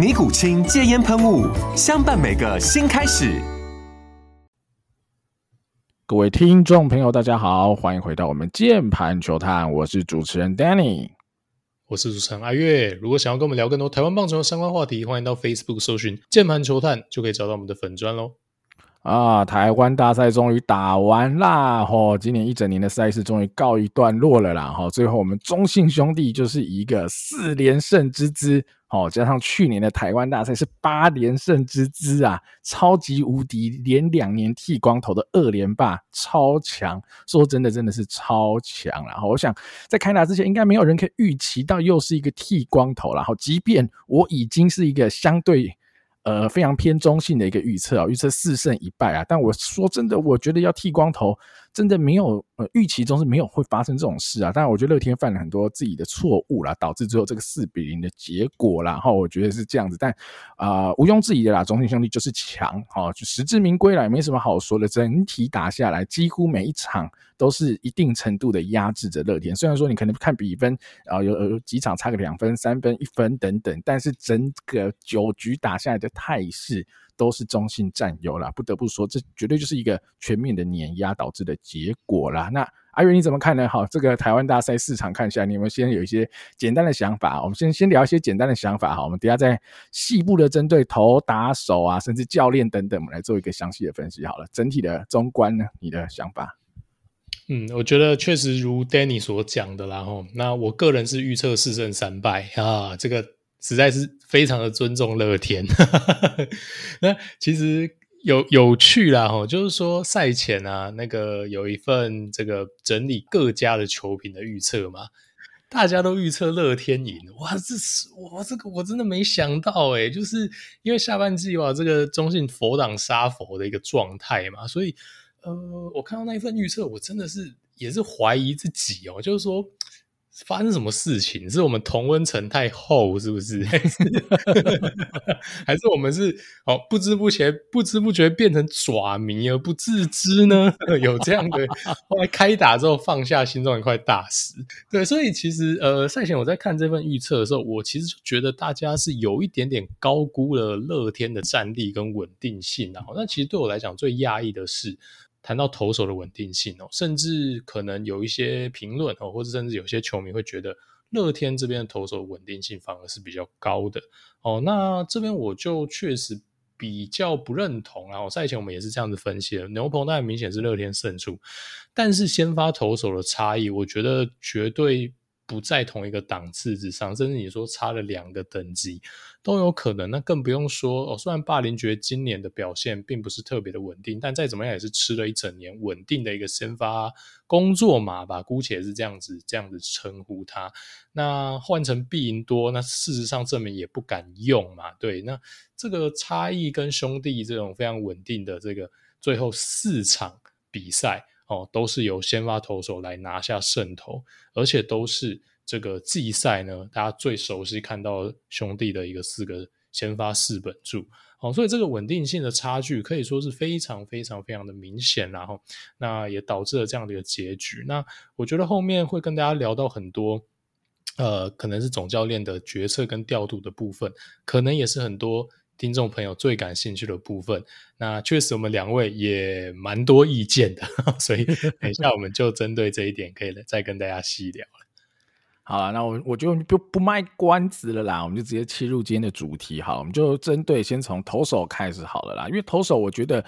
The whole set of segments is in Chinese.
尼古清戒烟喷雾，相伴每个新开始。各位听众朋友，大家好，欢迎回到我们键盘球探，我是主持人 Danny，我是主持人阿月。如果想要跟我们聊更多台湾棒球的相关话题，欢迎到 Facebook 搜寻键盘球探，就可以找到我们的粉砖喽。啊，台湾大赛终于打完啦！吼，今年一整年的赛事终于告一段落了啦！吼，最后我们中信兄弟就是一个四连胜之姿，吼，加上去年的台湾大赛是八连胜之姿啊，超级无敌，连两年剃光头的二连霸，超强！说真的，真的是超强！然后我想在开打之前，应该没有人可以预期到又是一个剃光头，然后即便我已经是一个相对。呃，非常偏中性的一个预测啊，预测四胜一败啊。但我说真的，我觉得要剃光头，真的没有呃预期中是没有会发生这种事啊。当然，我觉得乐天犯了很多自己的错误啦，导致最后这个四比零的结果啦。然后我觉得是这样子，但啊、毋庸置疑的啦，中信兄弟就是强，哈，就实至名归啦，没什么好说的。整体打下来，几乎每一场都是一定程度的压制着乐天。虽然说你可能看比分啊、呃，有有几场差个两分、三分、一分等等，但是整个九局打下来的态势。都是中信占优啦，不得不说，这绝对就是一个全面的碾压导致的结果啦。那阿元你怎么看呢？好，这个台湾大赛市场看一下，你有没有先有一些简单的想法？我们先先聊一些简单的想法哈。我们等下再细部的针对投打手啊，甚至教练等等，我们来做一个详细的分析。好了，整体的中观呢，你的想法？嗯，我觉得确实如 Danny 所讲的啦。吼，那我个人是预测四胜三败啊，这个。实在是非常的尊重乐天，那其实有有趣啦齁，就是说赛前啊，那个有一份这个整理各家的球评的预测嘛，大家都预测乐天赢，哇，这是哇，这个我真的没想到诶，就是因为下半季哇，这个中信佛挡杀佛的一个状态嘛，所以呃，我看到那一份预测，我真的是也是怀疑自己哦，就是说。发生什么事情？是我们同温层太厚，是不是？还是，我们是哦，不知不觉、不知不觉变成爪迷而不自知呢？有这样的，后来开打之后放下心中一块大石。对，所以其实呃，赛前我在看这份预测的时候，我其实就觉得大家是有一点点高估了乐天的战力跟稳定性。然后，那其实对我来讲最讶异的是。谈到投手的稳定性哦，甚至可能有一些评论哦，或者甚至有些球迷会觉得乐天这边的投手稳定性反而是比较高的哦。那这边我就确实比较不认同啊。赛前我们也是这样子分析的，牛棚当然明显是乐天胜出，但是先发投手的差异，我觉得绝对。不在同一个档次之上，甚至你说差了两个等级都有可能。那更不用说哦。虽然霸凌爵今年的表现并不是特别的稳定，但再怎么样也是吃了一整年稳定的一个先发工作嘛吧，姑且是这样子这样子称呼他。那换成必赢多，那事实上证明也不敢用嘛。对，那这个差异跟兄弟这种非常稳定的这个最后四场比赛。哦，都是由先发投手来拿下胜投，而且都是这个季赛呢，大家最熟悉看到兄弟的一个四个先发四本柱。哦，所以这个稳定性的差距可以说是非常非常非常的明显，然后那也导致了这样的一个结局。那我觉得后面会跟大家聊到很多，呃，可能是总教练的决策跟调度的部分，可能也是很多。听众朋友最感兴趣的部分，那确实我们两位也蛮多意见的，所以等一下我们就针对这一点可以再跟大家细聊了。好了，那我我就不不卖关子了啦，我们就直接切入今天的主题。好，我们就针对先从投手开始好了啦，因为投手我觉得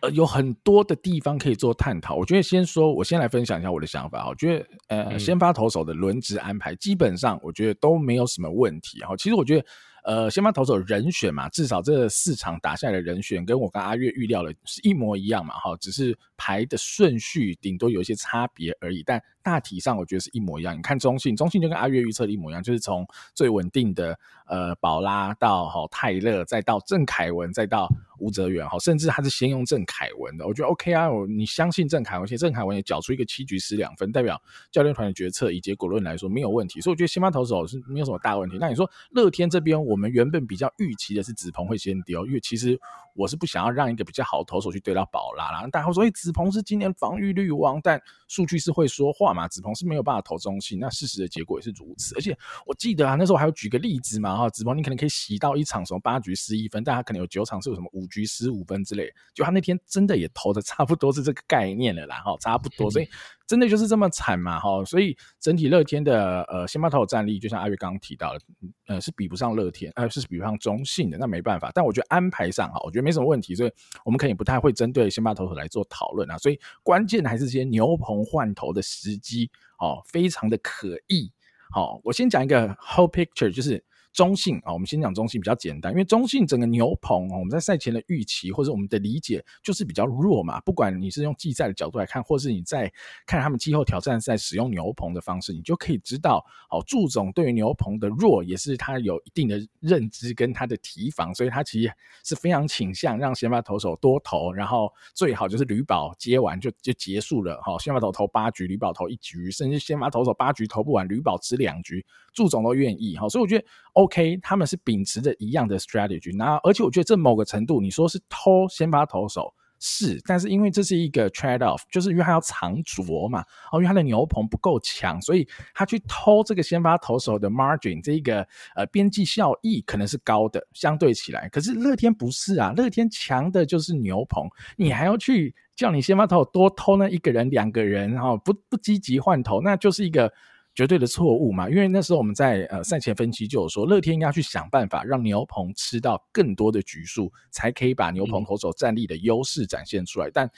呃有很多的地方可以做探讨。我觉得先说，我先来分享一下我的想法。我觉得呃，先发投手的轮值安排基本上我觉得都没有什么问题。哈，其实我觉得。呃，先发投手人选嘛，至少这四场打下来的人选跟我跟阿月预料的是一模一样嘛，哈，只是排的顺序顶多有一些差别而已，但大体上我觉得是一模一样。你看中信，中信就跟阿月预测的一模一样，就是从最稳定的呃宝拉到哈泰勒，再到郑凯文，再到吴泽源，哈，甚至他是先用郑凯文的，我觉得 OK 啊，我你相信郑凯文，而且郑凯文也缴出一个七局失两分，代表教练团的决策以结果论来说没有问题，所以我觉得先发投手是没有什么大问题。那你说乐天这边我。们原本比较预期的是子鹏会先丢，因为其实我是不想要让一个比较好的投手去对到宝拉啦。大家会说，哎，子鹏是今年防御率王，但数据是会说话嘛？子鹏是没有办法投中信，那事实的结果也是如此。而且我记得啊，那时候我还有举个例子嘛，哈，子鹏你可能可以洗到一场什么八局失一分，但他可能有九场是有什么五局失五分之类，就他那天真的也投的差不多是这个概念了啦，哈，差不多，所以。真的就是这么惨嘛？哈，所以整体乐天的呃先发投手战力，就像阿月刚刚提到的，呃是比不上乐天，呃是比不上中信的，那没办法。但我觉得安排上哈，我觉得没什么问题，所以我们可以不太会针对先发投手来做讨论啊。所以关键还是这些牛棚换头的时机，哦，非常的可疑。好，我先讲一个 whole picture，就是。中信啊，我们先讲中信比较简单，因为中信整个牛棚，我们在赛前的预期或者我们的理解就是比较弱嘛。不管你是用季赛的角度来看，或是你在看他们季后挑战赛使用牛棚的方式，你就可以知道，哦，祝总对于牛棚的弱也是他有一定的认知跟他的提防，所以他其实是非常倾向让先发投手多投，然后最好就是吕宝接完就就结束了，哈，先发投投八局，吕宝投一局，甚至先发投手八局投不完，吕宝吃两局，祝总都愿意，哈，所以我觉得。OK，他们是秉持着一样的 strategy，那而且我觉得这某个程度，你说是偷先发投手是，但是因为这是一个 trade off，就是因为他要藏拙嘛，哦，因为他的牛棚不够强，所以他去偷这个先发投手的 margin，这一个呃边际效益可能是高的，相对起来，可是乐天不是啊，乐天强的就是牛棚，你还要去叫你先发投手多偷那一个人两个人，然后不不积极换投，那就是一个。绝对的错误嘛，因为那时候我们在呃赛前分析就有说，乐天应该去想办法让牛棚吃到更多的局数，才可以把牛棚投手战力的优势展现出来。嗯、但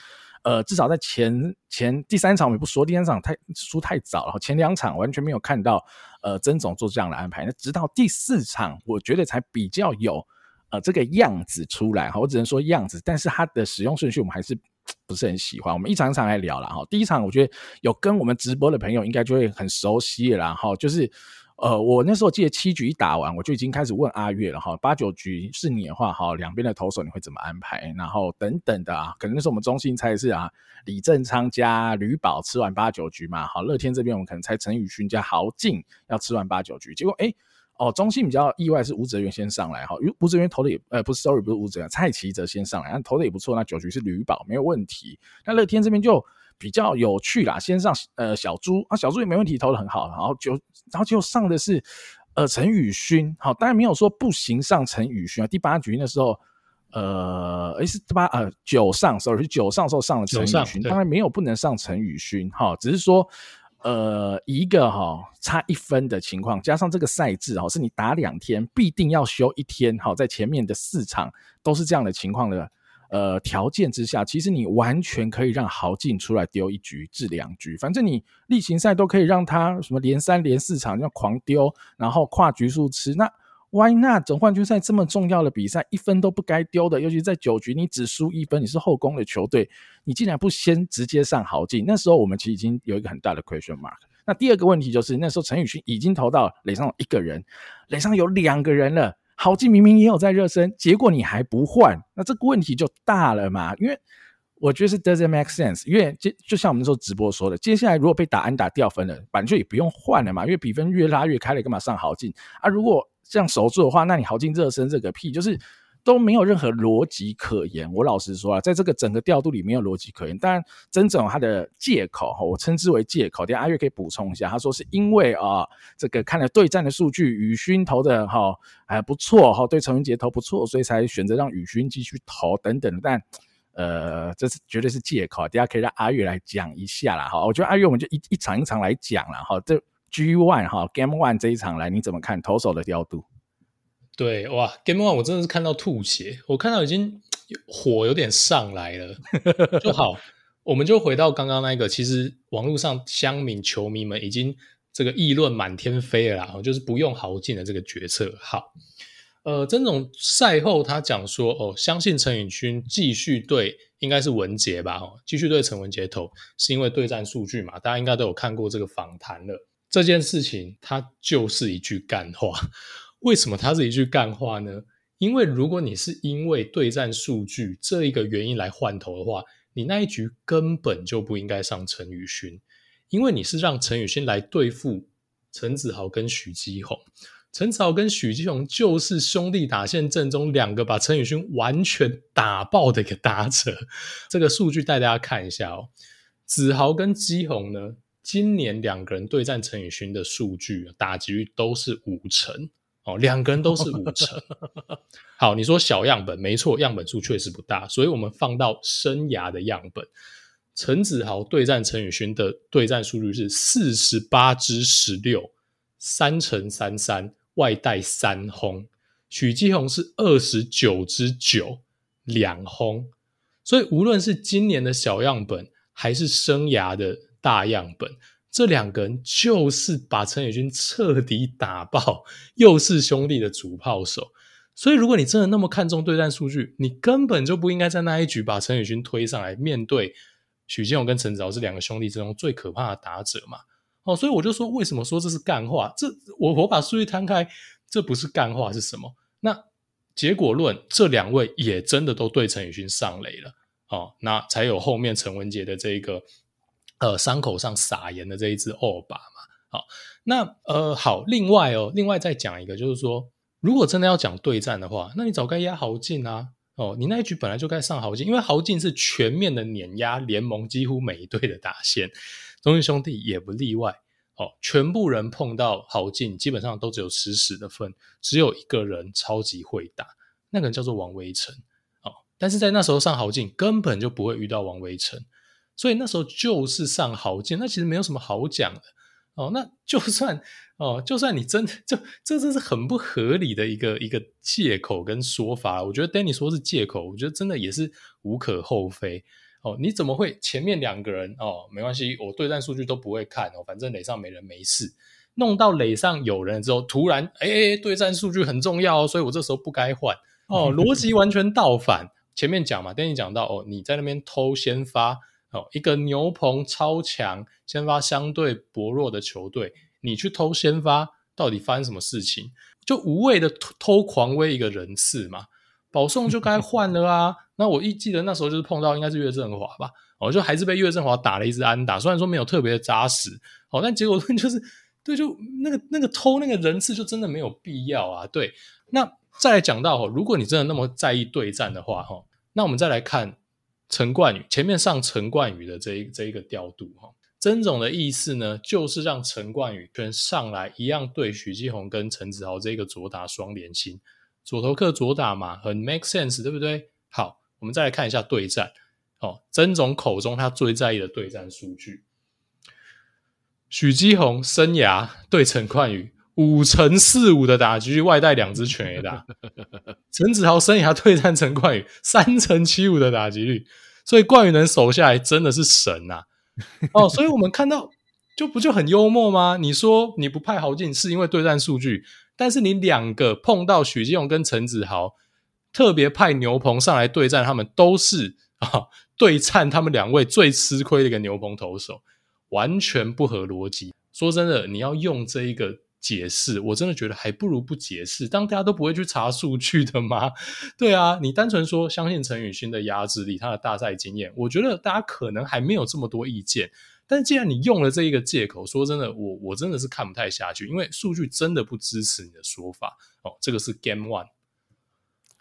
呃，至少在前前第三场我们不说，第三场太输太早了，前两场完全没有看到呃曾总做这样的安排。那直到第四场，我觉得才比较有呃这个样子出来。哈，我只能说样子，但是它的使用顺序我们还是。不是很喜欢，我们一场一场来聊了哈。第一场我觉得有跟我们直播的朋友应该就会很熟悉了哈，就是呃，我那时候记得七局一打完，我就已经开始问阿月了哈。八九局是你的话哈，两边的投手你会怎么安排？然后等等的啊，可能那时候我们中心猜是啊，李正昌加吕宝吃完八九局嘛，好，乐天这边我们可能猜陈宇勋加豪进要吃完八九局，结果哎。诶哦，中信比较意外是吴哲源先上来哈，因为吴哲源投的也呃不是，sorry 不是吴哲源，蔡奇哲先上来，但投的也不错。那九局是吕宝没有问题。那乐天这边就比较有趣啦，先上呃小猪啊，小猪也没问题，投的很好。然后就然后就上的是呃陈宇勋，好，当然没有说不行上陈宇勋啊。第八局那时候呃诶是八呃九上，sorry 是九上的时候上了陈宇勋，当然没有不能上陈宇勋哈，只是说。呃，一个哈、哦、差一分的情况，加上这个赛制哈、哦，是你打两天必定要休一天，好，在前面的四场都是这样的情况的，呃，条件之下，其实你完全可以让豪进出来丢一局至两局，反正你例行赛都可以让他什么连三连四场要狂丢，然后跨局数吃那。Why not？总冠军赛这么重要的比赛，一分都不该丢的，尤其在九局你只输一分，你是后宫的球队，你竟然不先直接上豪进？那时候我们其实已经有一个很大的 question mark。那第二个问题就是，那时候陈宇勋已经投到垒上一个人，垒上有两个人了，豪进明明也有在热身，结果你还不换，那这个问题就大了嘛？因为我觉得是 doesn't make sense。因为就就像我们那时候直播说的，接下来如果被打安打掉分了，反正就也不用换了嘛，因为比分越拉越开了，干嘛上豪进啊？如果这样守住的话，那你豪进热身这个屁，就是都没有任何逻辑可言。我老实说啊，在这个整个调度里没有逻辑可言。当然，曾总他的借口哈，我称之为借口。等下阿月可以补充一下，他说是因为啊，这个看了对战的数据，宇勋投的哈还不错哈，对陈文杰投不错，所以才选择让宇勋继续投等等。但呃，这是绝对是借口。等下可以让阿月来讲一下啦哈。我觉得阿月我们就一一场一场来讲了哈。这 G One 哈 Game One 这一场来，你怎么看投手的调度？对哇，Game One 我真的是看到吐血，我看到已经火有点上来了，就好，我们就回到刚刚那个，其实网络上乡民球迷们已经这个议论满天飞了啦，就是不用豪进的这个决策。好，呃，曾总赛后他讲说，哦，相信陈宇勋继续对，应该是文杰吧，哦，继续对陈文杰投，是因为对战数据嘛，大家应该都有看过这个访谈了。这件事情它就是一句干话。为什么它是一句干话呢？因为如果你是因为对战数据这一个原因来换头的话，你那一局根本就不应该上陈宇勋，因为你是让陈宇勋来对付陈子豪跟许基宏。陈子豪跟许基宏就是兄弟打线阵中两个把陈宇勋完全打爆的一个打者。这个数据带大家看一下哦，子豪跟基宏呢，今年两个人对战陈宇勋的数据打击率都是五成。哦，两个人都是五成。好，你说小样本没错，样本数确实不大，所以我们放到生涯的样本，陈子豪对战陈宇勋的对战数据是四十八支十六，三乘三三，外带三轰。许基宏是二十九支九，两轰。所以无论是今年的小样本，还是生涯的大样本。这两个人就是把陈宇勋彻底打爆，又是兄弟的主炮手，所以如果你真的那么看重对战数据，你根本就不应该在那一局把陈宇勋推上来，面对许建勇跟陈子豪这两个兄弟之中最可怕的打者嘛。哦，所以我就说，为什么说这是干话？这我我把数据摊开，这不是干话是什么？那结果论，这两位也真的都对陈宇勋上垒了，哦，那才有后面陈文杰的这一个。呃，伤口上撒盐的这一只欧巴嘛，好，那呃好，另外哦，另外再讲一个，就是说，如果真的要讲对战的话，那你早该压豪进啊，哦，你那一局本来就该上豪进，因为豪进是全面的碾压联盟几乎每一队的打线，中信兄弟也不例外，哦，全部人碰到豪进，基本上都只有十十的份，只有一个人超级会打，那个人叫做王威成，哦，但是在那时候上豪进根本就不会遇到王威成。所以那时候就是上豪进，那其实没有什么好讲的哦。那就算哦，就算你真的就这这是很不合理的一个一个借口跟说法。我觉得 Danny 说是借口，我觉得真的也是无可厚非哦。你怎么会前面两个人哦没关系，我对战数据都不会看哦，反正垒上没人没事。弄到垒上有人之后，突然哎哎，对战数据很重要哦，所以我这时候不该换哦，逻辑完全倒反。前面讲嘛，Danny 讲到哦，你在那边偷先发。哦，一个牛棚超强、先发相对薄弱的球队，你去偷先发，到底发生什么事情？就无谓的偷狂威一个人次嘛，保送就该 换了啊。那我一记得那时候就是碰到应该是岳振华吧，哦，就还是被岳振华打了一支安打，虽然说没有特别的扎实，哦，但结果就是 对，就那个那个偷那个人次就真的没有必要啊。对，那再来讲到，如果你真的那么在意对战的话，哈，那我们再来看。陈冠宇前面上陈冠宇的这一这一个调度哈，曾总的意思呢，就是让陈冠宇全上来一样对许基宏跟陈子豪这个左打双连心，左投客左打嘛，很 make sense 对不对？好，我们再来看一下对战哦，曾总口中他最在意的对战数据，许基宏生涯对陈冠宇。五乘四五的打击，外带两只全 A 打。陈子豪生涯对战陈冠宇三乘七五的打击率，所以冠宇能守下来真的是神呐、啊！哦，所以我们看到就不就很幽默吗？你说你不派豪进是因为对战数据，但是你两个碰到许金勇跟陈子豪，特别派牛棚上来对战，他们都是啊对战他们两位最吃亏的一个牛棚投手，完全不合逻辑。说真的，你要用这一个。解释，我真的觉得还不如不解释。当大家都不会去查数据的吗？对啊，你单纯说相信陈宇勋的压制力，他的大赛经验，我觉得大家可能还没有这么多意见。但既然你用了这一个借口，说真的，我我真的是看不太下去，因为数据真的不支持你的说法。哦，这个是 Game One。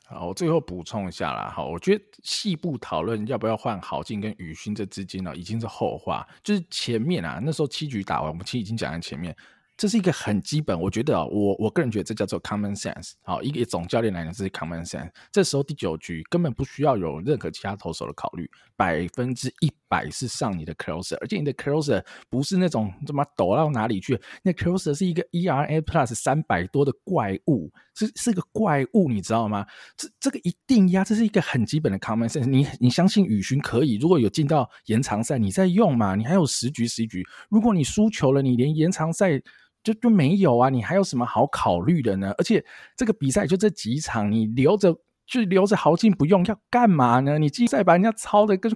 好，我最后补充一下啦。好，我觉得细部讨论要不要换豪进跟宇勋这资金呢，已经是后话。就是前面啊，那时候七局打完，我们其实已经讲在前面。这是一个很基本，我觉得，我我个人觉得这叫做 common sense。好，一个总教练来讲，这是 common sense。这时候第九局根本不需要有任何其他投手的考虑，百分之一百是上你的 closer，而且你的 closer 不是那种怎么抖到哪里去，那 closer 是一个 ERA plus 三百多的怪物，是是个怪物，你知道吗？这这个一定呀，这是一个很基本的 common sense。你你相信宇勋可以？如果有进到延长赛，你再用嘛？你还有十局十一局，如果你输球了，你连延长赛就就没有啊？你还有什么好考虑的呢？而且这个比赛就这几场，你留着。就留着豪进不用，要干嘛呢？你季赛把人家操的跟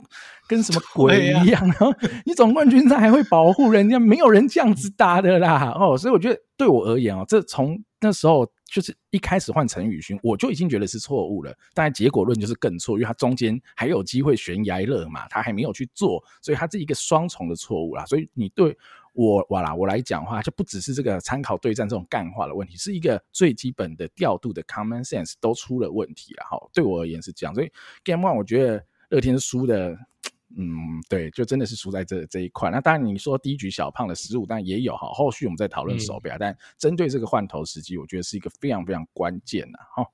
跟什么 鬼一样，然后你总冠军赛还会保护人家，没有人这样子打的啦。哦，所以我觉得对我而言哦，这从那时候就是一开始换陈宇勋，我就已经觉得是错误了。当然结果论就是更错，因为他中间还有机会悬崖勒马，他还没有去做，所以他是一个双重的错误啦。所以你对。我哇啦，我来讲话就不只是这个参考对战这种干话的问题，是一个最基本的调度的 common sense 都出了问题了哈。对我而言是这样，所以 Game One 我觉得乐天输的，嗯，对，就真的是输在这这一块。那当然你说第一局小胖的失误，但也有哈，后续我们再讨论手表。嗯、但针对这个换头时机，我觉得是一个非常非常关键的哈。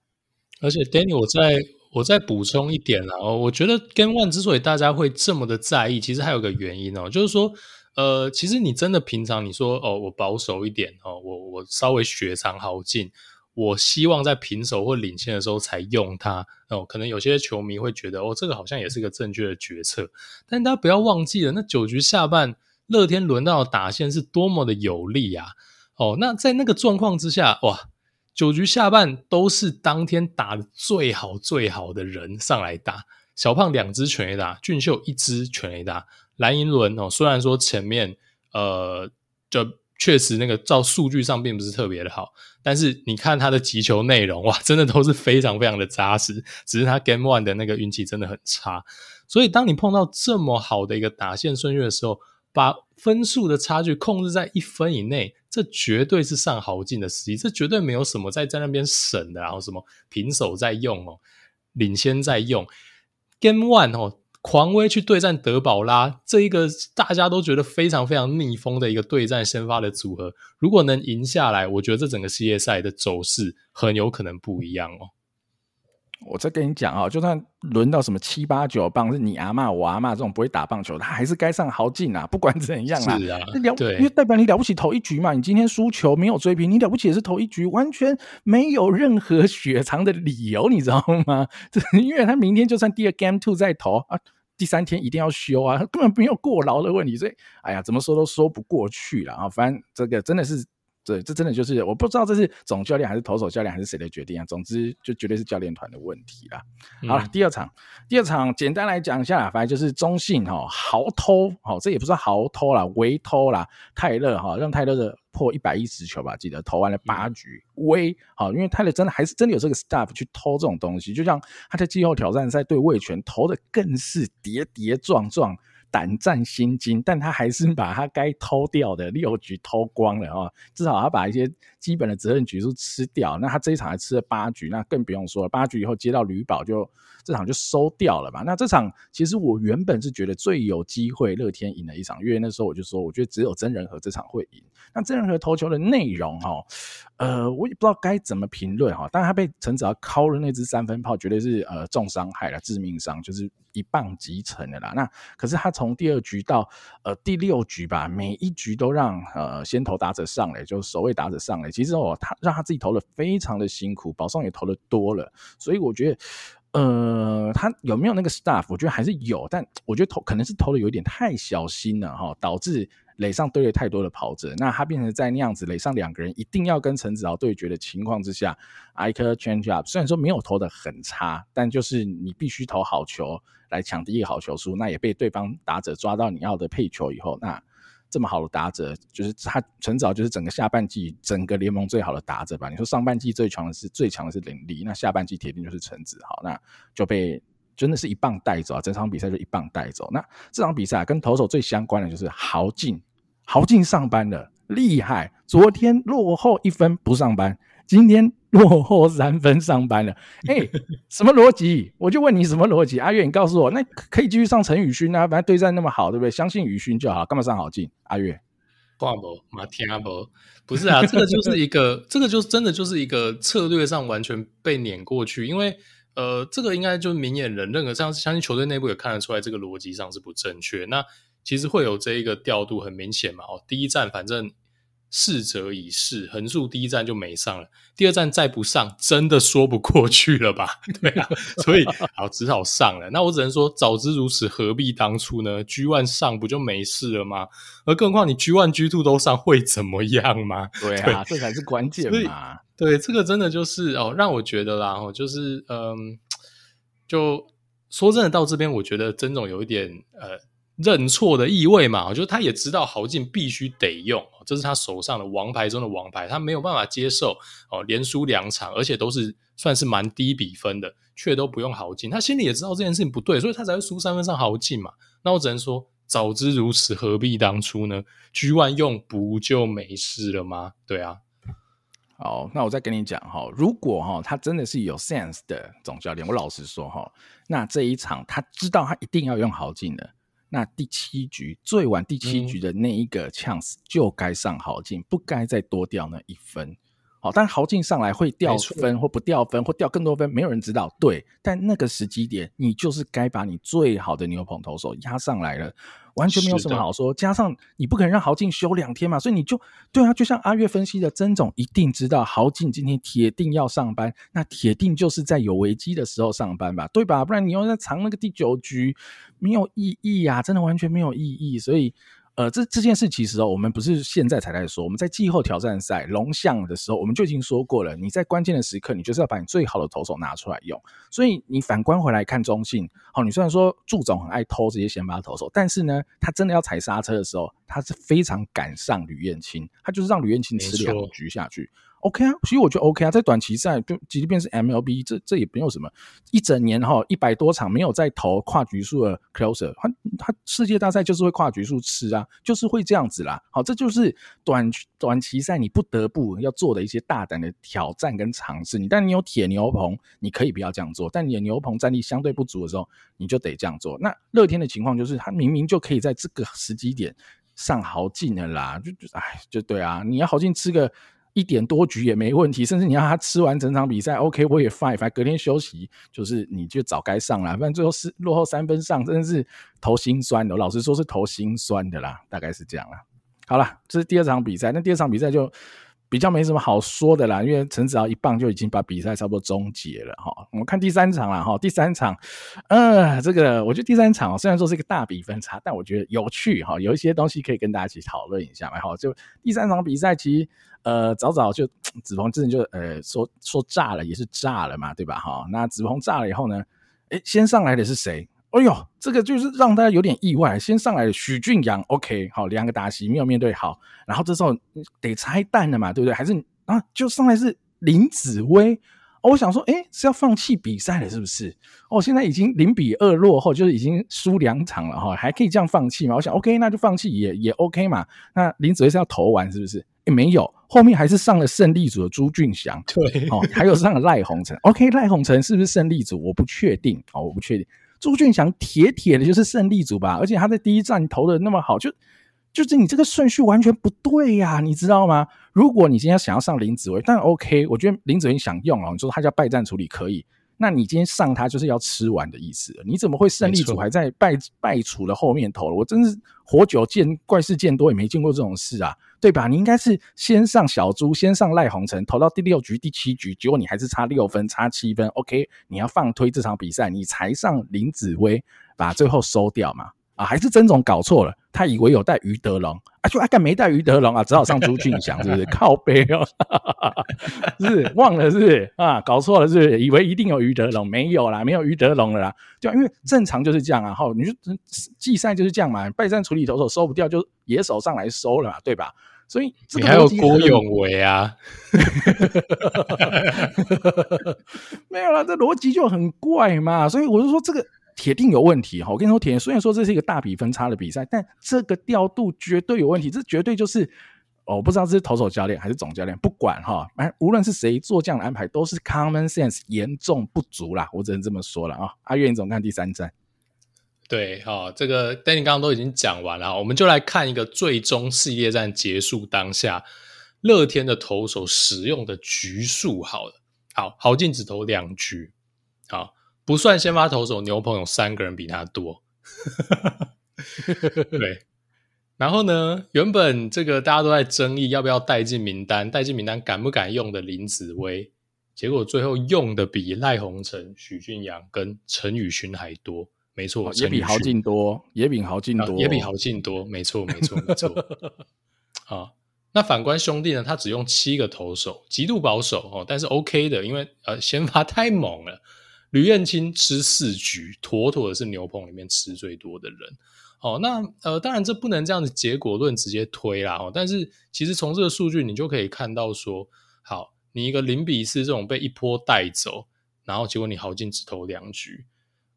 而且 Danny，我再我再补充一点啦，哦，我觉得 Game One 之所以大家会这么的在意，其实还有个原因哦，就是说。呃，其实你真的平常你说哦，我保守一点哦，我我稍微雪藏豪进，我希望在平手或领先的时候才用它哦。可能有些球迷会觉得哦，这个好像也是个正确的决策，但大家不要忘记了，那九局下半乐天轮到打线是多么的有利啊！哦，那在那个状况之下，哇，九局下半都是当天打得最好最好的人上来打，小胖两支全垒打，俊秀一支全垒打。蓝银轮哦，虽然说前面呃，就确实那个照数据上并不是特别的好，但是你看他的击球内容哇，真的都是非常非常的扎实。只是他 Game One 的那个运气真的很差，所以当你碰到这么好的一个打线顺序的时候，把分数的差距控制在一分以内，这绝对是上好进的实力，这绝对没有什么在在那边省的，然后什么平手在用哦，领先在用 Game One 哦。狂威去对战德保拉，这一个大家都觉得非常非常逆风的一个对战先发的组合，如果能赢下来，我觉得这整个系列赛的走势很有可能不一样哦。我再跟你讲啊，就算轮到什么七八九棒，是你阿嬷我阿嬷这种不会打棒球，他还是该上豪进啊，不管怎样啦。是啊，了，对，因为代表你了不起投一局嘛，你今天输球没有追平，你了不起也是投一局，完全没有任何雪藏的理由，你知道吗？因为他明天就算第二 Game Two 再投啊。第三天一定要休啊，根本没有过劳的问题，所以哎呀，怎么说都说不过去了啊！反正这个真的是，对，这真的就是我不知道这是总教练还是投手教练还是谁的决定啊。总之就绝对是教练团的问题啦。嗯、好了，第二场，第二场简单来讲一下，反正就是中信哈豪偷，好，这也不是豪偷啦，围偷啦，泰勒哈让泰勒的。破一百一十球吧，记得投完了八局，威好，因为泰勒真的还是真的有这个 stuff 去偷这种东西，就像他在季后挑战赛对魏权投的更是跌跌撞撞。胆战心惊，但他还是把他该偷掉的六局偷光了啊！至少他把一些基本的责任局数吃掉。那他这一场还吃了八局，那更不用说了。八局以后接到吕宝，就这场就收掉了吧。那这场其实我原本是觉得最有机会乐天赢的一场，因为那时候我就说，我觉得只有真仁和这场会赢。那真仁和投球的内容哈，呃，我也不知道该怎么评论哈。当然他被陈子豪敲了那支三分炮，绝对是呃重伤害了，致命伤，就是。一棒即成的啦，那可是他从第二局到呃第六局吧，每一局都让呃先头打者上来，就守卫打者上来。其实哦，他让他自己投的非常的辛苦，保送也投的多了，所以我觉得呃他有没有那个 staff，我觉得还是有，但我觉得投可能是投的有点太小心了哈，导致。垒上堆了太多的跑者，那他变成在那样子垒上两个人一定要跟陈子豪对决的情况之下，挨颗 change up，虽然说没有投的很差，但就是你必须投好球来抢第一个好球数，那也被对方打者抓到你要的配球以后，那这么好的打者就是他陈早就是整个下半季整个联盟最好的打者吧？你说上半季最强的是最强的是林立，那下半季铁定就是陈子豪，那就被。真的是一棒带走啊！整场比赛就一棒带走。那这场比赛跟投手最相关的就是豪进，豪进上班了，厉害！昨天落后一分不上班，今天落后三分上班了。哎、欸，什么逻辑？我就问你什么逻辑？阿月，你告诉我，那可以继续上陈宇勋啊？反正对战那么好，对不对？相信宇勋就好，干嘛上郝进？阿月，话不马天阿伯，不是啊，这个就是一个，这个就真的就是一个策略上完全被碾过去，因为。呃，这个应该就是明眼人认可，相相信球队内部也看得出来，这个逻辑上是不正确。那其实会有这一个调度，很明显嘛。哦，第一站反正。逝者已逝，横竖第一站就没上了，第二站再不上，真的说不过去了吧？对啊，所以好只好上了。那我只能说，早知如此，何必当初呢？G One 上不就没事了吗？而更何况你 G One、G Two 都上，会怎么样吗？对啊，对这才是关键嘛。对，这个真的就是哦，让我觉得啦，哦，就是嗯，就说真的，到这边我觉得曾总有一点呃。认错的意味嘛，我觉得他也知道豪进必须得用，这是他手上的王牌中的王牌，他没有办法接受哦，连输两场，而且都是算是蛮低比分的，却都不用豪进，他心里也知道这件事情不对，所以他才会输三分上豪进嘛。那我只能说，早知如此，何必当初呢？G1 用不就没事了吗？对啊。好，那我再跟你讲哈，如果哈他真的是有 sense 的总教练，我老实说哈，那这一场他知道他一定要用豪进的。那第七局最晚第七局的那一个 chance 就该上好进，不该再多掉那一分。好，但豪进上来会掉分或不掉分或掉更多分，没有人知道。对，但那个时机点，你就是该把你最好的牛棚投手压上来了。完全没有什么好说，加上你不可能让豪进休两天嘛，所以你就对啊，就像阿月分析的，曾总一定知道豪进今天铁定要上班，那铁定就是在有危机的时候上班吧，对吧？不然你又在藏那个第九局，没有意义呀，真的完全没有意义，所以。呃，这这件事其实哦，我们不是现在才在说，我们在季后挑战赛龙象的时候，我们就已经说过了。你在关键的时刻，你就是要把你最好的投手拿出来用。所以你反观回来看中信，好，你虽然说祝总很爱偷这些先发投手，但是呢，他真的要踩刹车的时候，他是非常敢上吕彦青，他就是让吕彦青吃两局下去。OK 啊，其实我觉得 OK 啊，在短期赛就即便是 MLB，这这也没有什么，一整年哈一百多场没有再投跨局数的 closer，他他世界大赛就是会跨局数吃啊，就是会这样子啦。好，这就是短短期赛你不得不要做的一些大胆的挑战跟尝试。你但你有铁牛棚，你可以不要这样做，但你的牛棚战力相对不足的时候，你就得这样做。那乐天的情况就是，他明明就可以在这个时机点上豪进的啦，就就哎就对啊，你要豪进吃个。一点多局也没问题，甚至你让他吃完整场比赛，OK，我也 fine，反正隔天休息，就是你就早该上了，反正最后是落后三分上，真的是头心酸的。老实说，是头心酸的啦，大概是这样啦。好了，这是第二场比赛，那第二场比赛就。比较没什么好说的啦，因为陈子豪一棒就已经把比赛差不多终结了哈。我们看第三场了哈，第三场，呃，这个我觉得第三场虽然说是一个大比分差，但我觉得有趣哈，有一些东西可以跟大家一起讨论一下嘛。哈，就第三场比赛，其实呃早早就 子鹏真的就呃说说炸了，也是炸了嘛，对吧？哈，那子鹏炸了以后呢，诶，先上来的是谁？哎呦，这个就是让大家有点意外。先上来的许俊阳，OK，好，两个打席没有面对好，然后这时候得拆弹了嘛，对不对？还是啊，就上来是林子薇。哦，我想说，诶，是要放弃比赛了，是不是？哦，现在已经零比二落后，就是已经输两场了哈，还可以这样放弃吗？我想，OK，那就放弃也也 OK 嘛。那林子薇是要投完，是不是？也，没有，后面还是上了胜利组的朱俊祥，对，哦，还有上了赖鸿成，OK，赖鸿成是不是胜利组？我不确定，哦，我不确定。朱俊祥铁铁的就是胜利组吧，而且他在第一站投的那么好，就就是你这个顺序完全不对呀，你知道吗？如果你今天想要上林子维，但 OK，我觉得林子维想用啊，你说他叫败战处理可以。那你今天上他就是要吃完的意思了，你怎么会胜利组还在败败处的后面投了？我真是活久见怪事见多，也没见过这种事啊，对吧？你应该是先上小猪，先上赖鸿成，投到第六局、第七局，结果你还是差六分、差七分。OK，你要放推这场比赛，你才上林子威，把最后收掉嘛。啊，还是曾总搞错了，他以为有带于德龙啊，就阿干没带于德龙啊，只好上朱俊祥，是不是？靠背哦，是忘了是不是啊？搞错了是不是？以为一定有于德龙，没有啦，没有于德龙了啦。就因为正常就是这样啊，哈，你就季赛就是这样嘛，败战处理投手收不掉，就野手上来收了嘛，对吧？所以这个你还有郭永维啊，没有啦，这逻辑就很怪嘛，所以我就说这个。铁定有问题哈！我跟你说，铁定虽然说这是一个大比分差的比赛，但这个调度绝对有问题。这绝对就是，哦，我不知道这是投手教练还是总教练，不管哈，哎，无论是谁做这样的安排，都是 common sense 严重不足啦。我只能这么说了啊！阿月，你怎么看第三战？对，好，这个 Danny 刚刚都已经讲完了，我们就来看一个最终系列战结束当下，乐天的投手使用的局数。好了，好，豪进只投两局。好，不算先发投手，牛棚有三个人比他多。对，然后呢，原本这个大家都在争议要不要带进名单，带进名单敢不敢用的林子威，结果最后用的比赖鸿成、许俊阳跟陈宇勋还多。没错，也比豪进多，也比豪进多，也比豪进多。没错，没错，没错。啊，那反观兄弟呢？他只用七个投手，极度保守哦，但是 OK 的，因为呃，先发太猛了。吕彦青吃四局，妥妥的是牛棚里面吃最多的人。哦，那呃，当然这不能这样子结果论直接推啦。哦，但是其实从这个数据你就可以看到说，好，你一个零比四这种被一波带走，然后结果你豪进只投两局。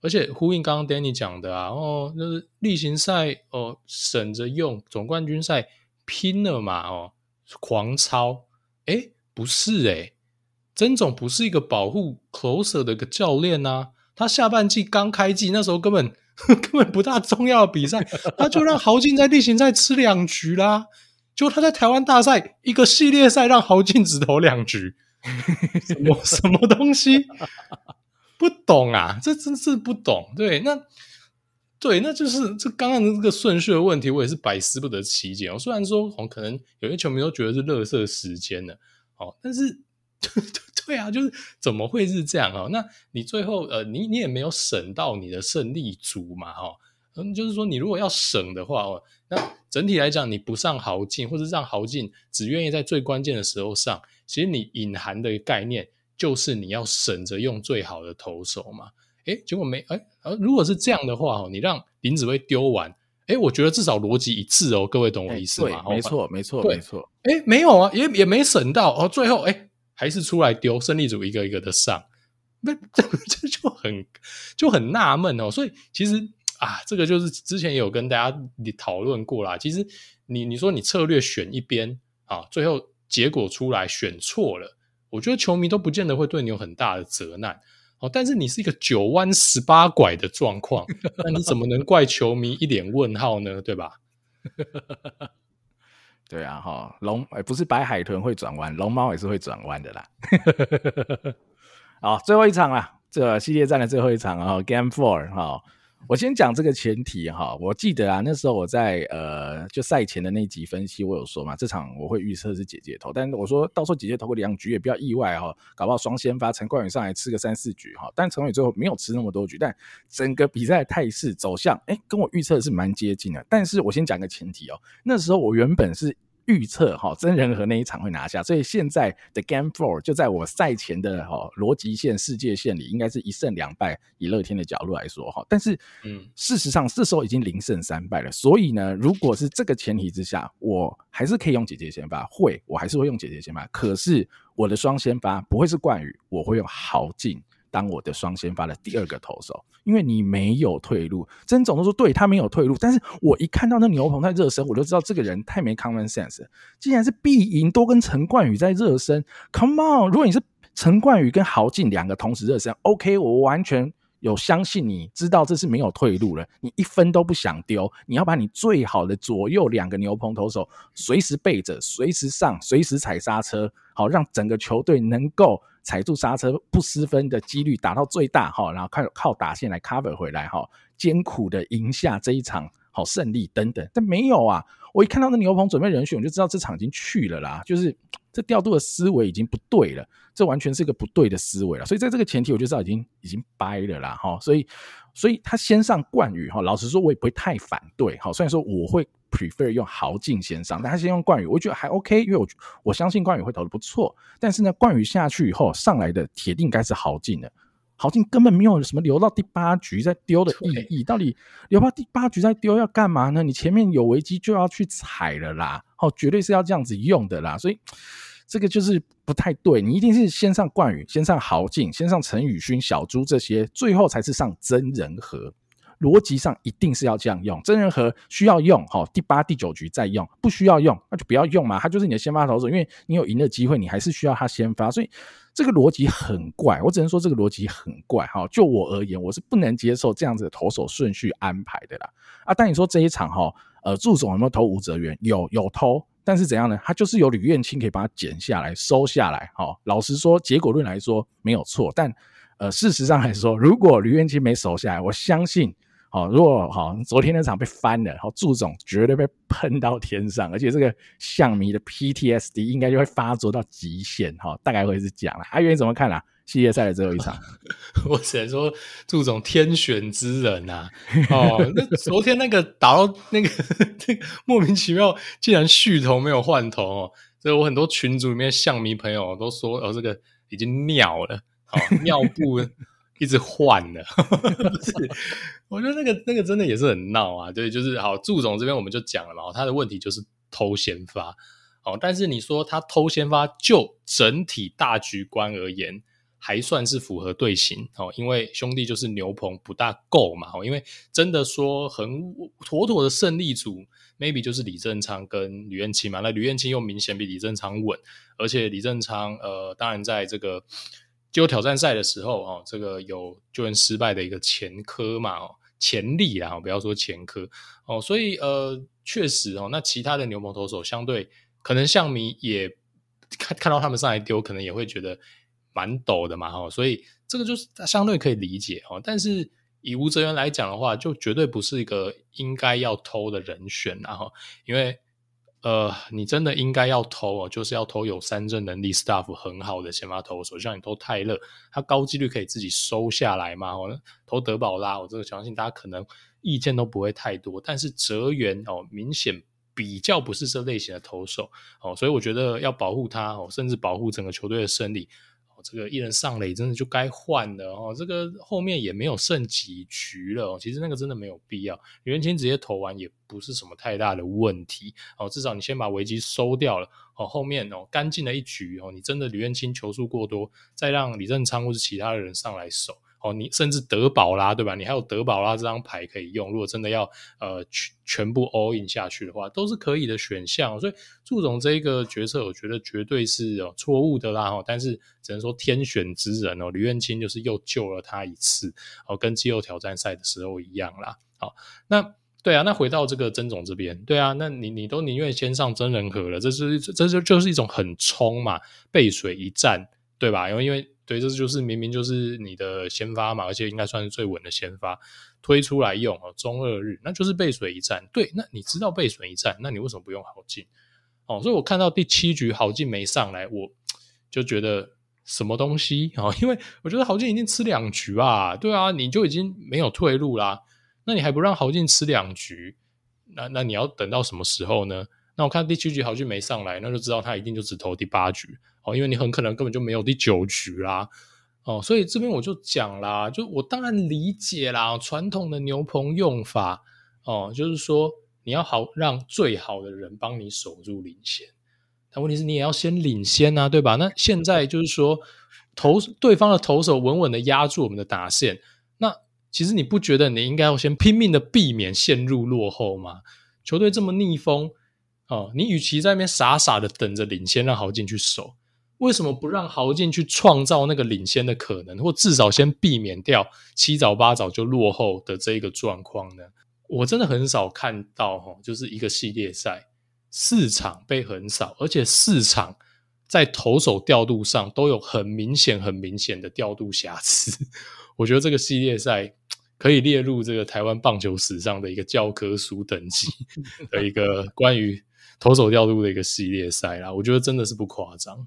而且呼应刚刚 Danny 讲的啊，哦，就是例行赛哦省着用，总冠军赛拼了嘛哦，狂超，诶不是诶曾总不是一个保护 closer 的一个教练呐、啊，他下半季刚开季那时候根本 根本不大重要的比赛，他就让豪进在例行赛吃两局啦，就他在台湾大赛一个系列赛让豪进只投两局，什么 什么东西？不懂啊，这真是不懂。对，那对，那就是这刚刚的这个顺序的问题，我也是百思不得其解哦。虽然说，哦，可能有些球迷都觉得是垃圾时间了，哦，但是 对啊，就是怎么会是这样哦？那你最后呃，你你也没有省到你的胜利组嘛，哈，嗯，就是说你如果要省的话哦，那整体来讲，你不上豪进，或者让豪进只愿意在最关键的时候上，其实你隐含的概念。就是你要省着用最好的投手嘛？诶，结果没诶，呃，如果是这样的话哦，你让林子威丢完，诶，我觉得至少逻辑一致哦，各位懂我意思吗？没错，没错，没错。诶，没有啊，也也没省到哦，最后诶，还是出来丢，胜利组一个一个的上，那这这就很就很纳闷哦。所以其实啊，这个就是之前也有跟大家讨论过啦。其实你你说你策略选一边啊，最后结果出来选错了。我觉得球迷都不见得会对你有很大的责难，哦，但是你是一个九弯十八拐的状况，那你怎么能怪球迷一脸问号呢？对吧？对啊，哈，龙哎，不是白海豚会转弯，龙猫也是会转弯的啦。好，最后一场啦，这个系列战的最后一场啊，Game Four 哈。我先讲这个前提哈，我记得啊，那时候我在呃，就赛前的那集分析，我有说嘛，这场我会预测是姐姐投，但是我说到时候姐姐投个两局也不要意外哈，搞不好双先发陈冠宇上来吃个三四局哈，但陈冠宇最后没有吃那么多局，但整个比赛态势走向，哎、跟我预测是蛮接近的，但是我先讲个前提哦，那时候我原本是。预测哈真人和那一场会拿下，所以现在的 Game Four 就在我赛前的哈逻辑线、世界线里，应该是一胜两败。以乐天的角度来说哈，但是嗯，事实上这时候已经零胜三败了。所以呢，如果是这个前提之下，我还是可以用姐姐先发，会，我还是会用姐姐先发。可是我的双先发不会是冠宇，我会用豪进。当我的双先发的第二个投手，因为你没有退路，曾总都说对他没有退路，但是我一看到那牛棚在热身，我就知道这个人太没 common sense。既然是必赢，多跟陈冠宇在热身，come on！如果你是陈冠宇跟豪进两个同时热身，OK，我完全有相信你知道这是没有退路了，你一分都不想丢，你要把你最好的左右两个牛棚投手随时备着，随时上，随时踩刹车，好让整个球队能够。踩住刹车不失分的几率达到最大哈，然后靠靠打线来 cover 回来哈，艰苦的赢下这一场好胜利等等，但没有啊！我一看到那牛棚准备人选，我就知道这场已经去了啦，就是 这调度的思维已经不对了，这完全是一个不对的思维了。所以在这个前提，我就知道已经已经掰了啦哈。所以所以他先上冠宇哈，老实说，我也不会太反对哈。虽然说我会。prefer 用豪进先上，但他先用冠宇，我觉得还 OK，因为我我相信冠宇会投的不错。但是呢，冠宇下去以后上来的铁定该是豪进的，豪进根本没有什么留到第八局再丢的意义。到底留到第八局再丢要干嘛呢？你前面有危机就要去踩了啦，哦，绝对是要这样子用的啦。所以这个就是不太对，你一定是先上冠宇，先上豪进，先上陈宇勋、小猪这些，最后才是上曾仁和。逻辑上一定是要这样用，曾仁和需要用，好，第八、第九局再用，不需要用那就不要用嘛，他就是你的先发投手，因为你有赢的机会，你还是需要他先发，所以这个逻辑很怪，我只能说这个逻辑很怪，哈，就我而言，我是不能接受这样子的投手顺序安排的啦，啊，但你说这一场哈，呃，祝总有没有投吴哲源？有，有投，但是怎样呢？他就是有吕彦青可以把它剪下来、收下来，哈，老实说，结果论来说没有错，但。呃，事实上来说，如果吕彦青没守下来，我相信。好，如果好，昨天那场被翻了，好，祝总绝对被喷到天上，而且这个象迷的 PTSD 应该就会发作到极限，哈，大概会是这样了。阿元怎么看啊？系列赛的最后一场，我只能说祝总天选之人呐、哦，那昨天那个打到那个 那个莫名其妙，竟然续投没有换投哦，所以我很多群组里面象迷朋友都说，哦，这个已经尿了，好尿布。一直换的，不是？我觉得那个那个真的也是很闹啊。对，就是好，祝总这边我们就讲了嘛，他的问题就是偷先发。好，但是你说他偷先发，就整体大局观而言，还算是符合队形。哦，因为兄弟就是牛棚不大够嘛。因为真的说很妥妥的胜利组，maybe 就是李正昌跟吕彦青嘛。那吕彦青又明显比李正昌稳，而且李正昌呃，当然在这个。就挑战赛的时候，哦，这个有救援失败的一个前科嘛，哦，前例啊，不要说前科，哦，所以呃，确实哦，那其他的牛棚投手相对可能像迷也看看到他们上来丢，可能也会觉得蛮抖的嘛，所以这个就是相对可以理解哦，但是以吴哲源来讲的话，就绝对不是一个应该要偷的人选，然后因为。呃，你真的应该要投哦，就是要投有三振能力、staff 很好的先发投手，像你投泰勒，他高几率可以自己收下来嘛。哦，投德保拉，我这个相信大家可能意见都不会太多。但是哲源哦，明显比较不是这类型的投手哦，所以我觉得要保护他哦，甚至保护整个球队的胜利。这个一人上垒真的就该换了哦，这个后面也没有剩几局了哦，其实那个真的没有必要，吕彦青直接投完也不是什么太大的问题哦，至少你先把危机收掉了哦，后面哦干净了一局哦，你真的吕彦清球数过多，再让李正昌或是其他的人上来守。哦，你甚至德保啦对吧？你还有德保啦这张牌可以用。如果真的要呃全全部 all in 下去的话，都是可以的选项。所以祝总这一个决策，我觉得绝对是有错误的啦。哈，但是只能说天选之人哦，吕彦青就是又救了他一次。哦，跟季后挑战赛的时候一样啦。好，那对啊，那回到这个曾总这边，对啊，那你你都宁愿先上曾仁和了，这是这就就是一种很冲嘛，背水一战，对吧？因为因为。对，这就是明明就是你的先发嘛，而且应该算是最稳的先发推出来用哦，中二日那就是背水一战。对，那你知道背水一战，那你为什么不用豪进？哦，所以我看到第七局豪进没上来，我 就觉得什么东西哦，因为我觉得豪进已经吃两局啊，对啊，你就已经没有退路啦，那你还不让豪进吃两局，那那你要等到什么时候呢？那我看第七局郝进没上来，那就知道他一定就只投第八局哦，因为你很可能根本就没有第九局啦哦，所以这边我就讲啦，就我当然理解啦，传统的牛棚用法哦，就是说你要好让最好的人帮你守住领先，但问题是你也要先领先啊，对吧？那现在就是说投对方的投手稳稳的压住我们的打线，那其实你不觉得你应该要先拼命的避免陷入落后吗？球队这么逆风。哦，你与其在那边傻傻的等着领先，让豪进去守，为什么不让豪进去创造那个领先的可能，或至少先避免掉七早八早就落后的这一个状况呢？我真的很少看到，哈，就是一个系列赛四场被横扫，而且四场在投手调度上都有很明显、很明显的调度瑕疵。我觉得这个系列赛可以列入这个台湾棒球史上的一个教科书等级的一个关于。投手调度的一个系列赛啦，我觉得真的是不夸张。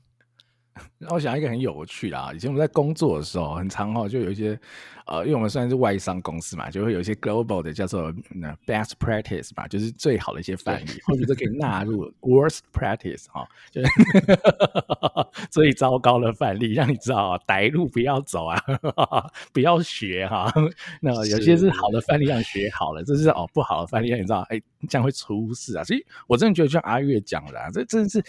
然后我想一个很有趣的啊，以前我们在工作的时候，很常哈，就有一些呃，因为我们算是外商公司嘛，就会有一些 global 的叫做 best practice 嘛，就是最好的一些范例，或者是可以纳入 worst practice 哈，就是 最糟糕的范例，让你知道啊歹路不要走啊，不要学哈。那有些是好的范例，让你学好了，这是哦不好的范例，让你知道哎，这样会出事啊。所以我真的觉得像阿月讲的，啊，这真的是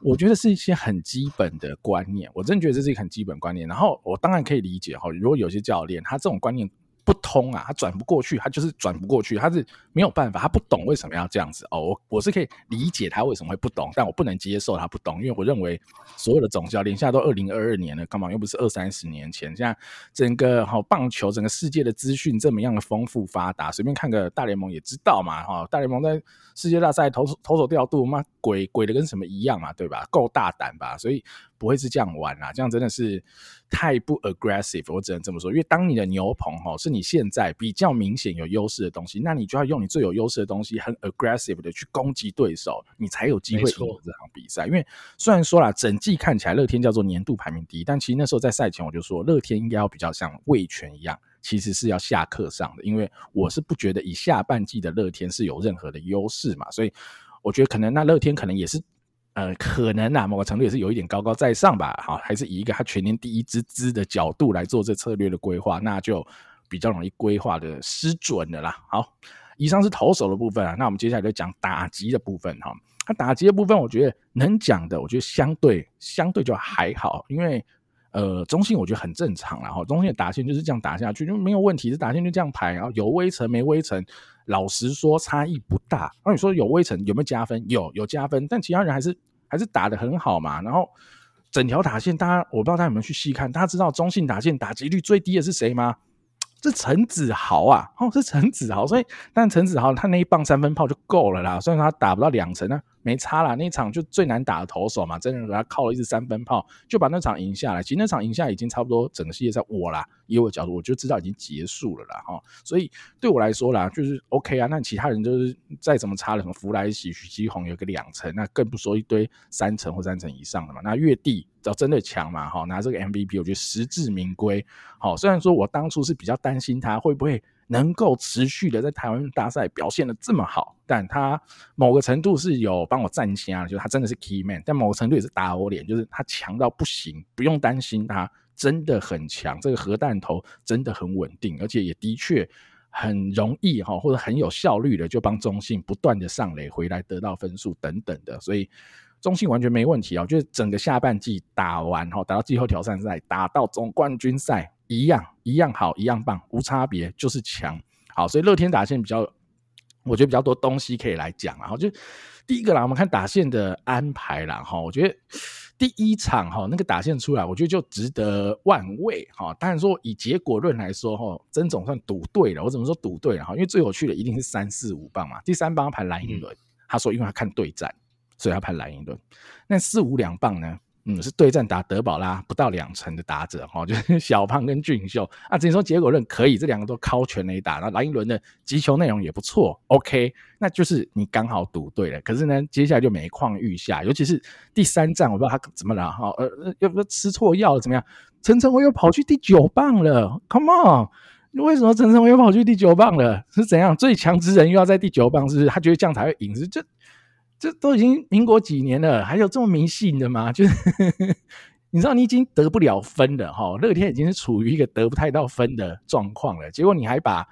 我觉得是一些很基本的观念，我真的觉得这是一个很基本观念。然后我当然可以理解哈，如果有些教练他这种观念不通啊，他转不过去，他就是转不过去，他是没有办法，他不懂为什么要这样子哦。我我是可以理解他为什么会不懂，但我不能接受他不懂，因为我认为所有的总教练现在都二零二二年了，干嘛又不是二三十年前？现在整个好棒球，整个世界的资讯这么样的丰富发达，随便看个大联盟也知道嘛哈。大联盟在世界大赛投投手调度嘛。鬼鬼的跟什么一样嘛，对吧？够大胆吧，所以不会是这样玩啊，这样真的是太不 aggressive，我只能这么说。因为当你的牛棚哈是你现在比较明显有优势的东西，那你就要用你最有优势的东西，很 aggressive 的去攻击对手，你才有机会赢这场比赛。因为虽然说啦，整季看起来乐天叫做年度排名第一，但其实那时候在赛前我就说，乐天应该要比较像味全一样。其实是要下课上的，因为我是不觉得以下半季的乐天是有任何的优势嘛，所以我觉得可能那乐天可能也是，呃，可能啊某个程度也是有一点高高在上吧，好，还是以一个他全年第一支资的角度来做这策略的规划，那就比较容易规划的失准的啦。好，以上是投手的部分啊，那我们接下来就讲打击的部分哈。那打击的部分，我觉得能讲的，我觉得相对相对就还好，因为。呃，中信我觉得很正常啦，哈，中信的打线就是这样打下去就没有问题，这打线就这样排，然后有微尘没微尘，老实说差异不大。那你说有微尘有没有加分？有，有加分，但其他人还是还是打的很好嘛。然后整条打线，大家我不知道大家有没有去细看，大家知道中信打线打击率最低的是谁吗？是陈子豪啊，哦，是陈子豪，所以但陈子豪他那一棒三分炮就够了啦，虽然他打不到两层呢。没差啦，那场就最难打的投手嘛，真的给他靠了一支三分炮，就把那场赢下来。其实那场赢下已经差不多整个系列赛我啦，以我的角度，我就知道已经结束了啦哈。所以对我来说啦，就是 OK 啊。那其他人就是再怎么差了，什么福来喜、许基宏有个两成，那更不说一堆三成或三成以上的嘛。那月帝只要真的强嘛，哈，拿这个 MVP，我觉得实至名归。好，虽然说我当初是比较担心他会不会。能够持续的在台湾大赛表现的这么好，但他某个程度是有帮我站下，就是他真的是 key man，但某个程度也是打我脸，就是他强到不行，不用担心他真的很强，这个核弹头真的很稳定，而且也的确很容易哈，或者很有效率的就帮中信不断的上垒回来得到分数等等的，所以中信完全没问题啊，就是整个下半季打完哈，打到季后挑战赛，打到总冠军赛。一样一样好，一样棒，无差别，就是强。好，所以乐天打线比较，我觉得比较多东西可以来讲。然后就第一个啦，我们看打线的安排啦。哈，我觉得第一场哈那个打线出来，我觉得就值得万味哈。当然说以结果论来说哈，曾总算赌对了。我怎么说赌对了哈？因为最有趣的一定是三四五棒嘛。第三棒排蓝寅伦，他说因为他看对战，所以他排蓝寅伦。那四五两棒呢？嗯，是对战打德保拉不到两成的打者哈，就是 小胖跟俊秀啊。只能说结果论可以，这两个都靠全垒打。那蓝寅伦的击球内容也不错，OK，那就是你刚好赌对了。可是呢，接下来就每况愈下，尤其是第三战，我不知道他怎么了哈，呃，又不要吃错药了怎么样？陈晨威又跑去第九棒了，Come on，为什么陈晨威又跑去第九棒了？是怎样？最强之人又要在第九棒，是不是？他觉得这样才会赢，是这。这都已经民国几年了，还有这么迷信的吗？就是你知道，你已经得不了分了哈，乐天已经是处于一个得不太到分的状况了。结果你还把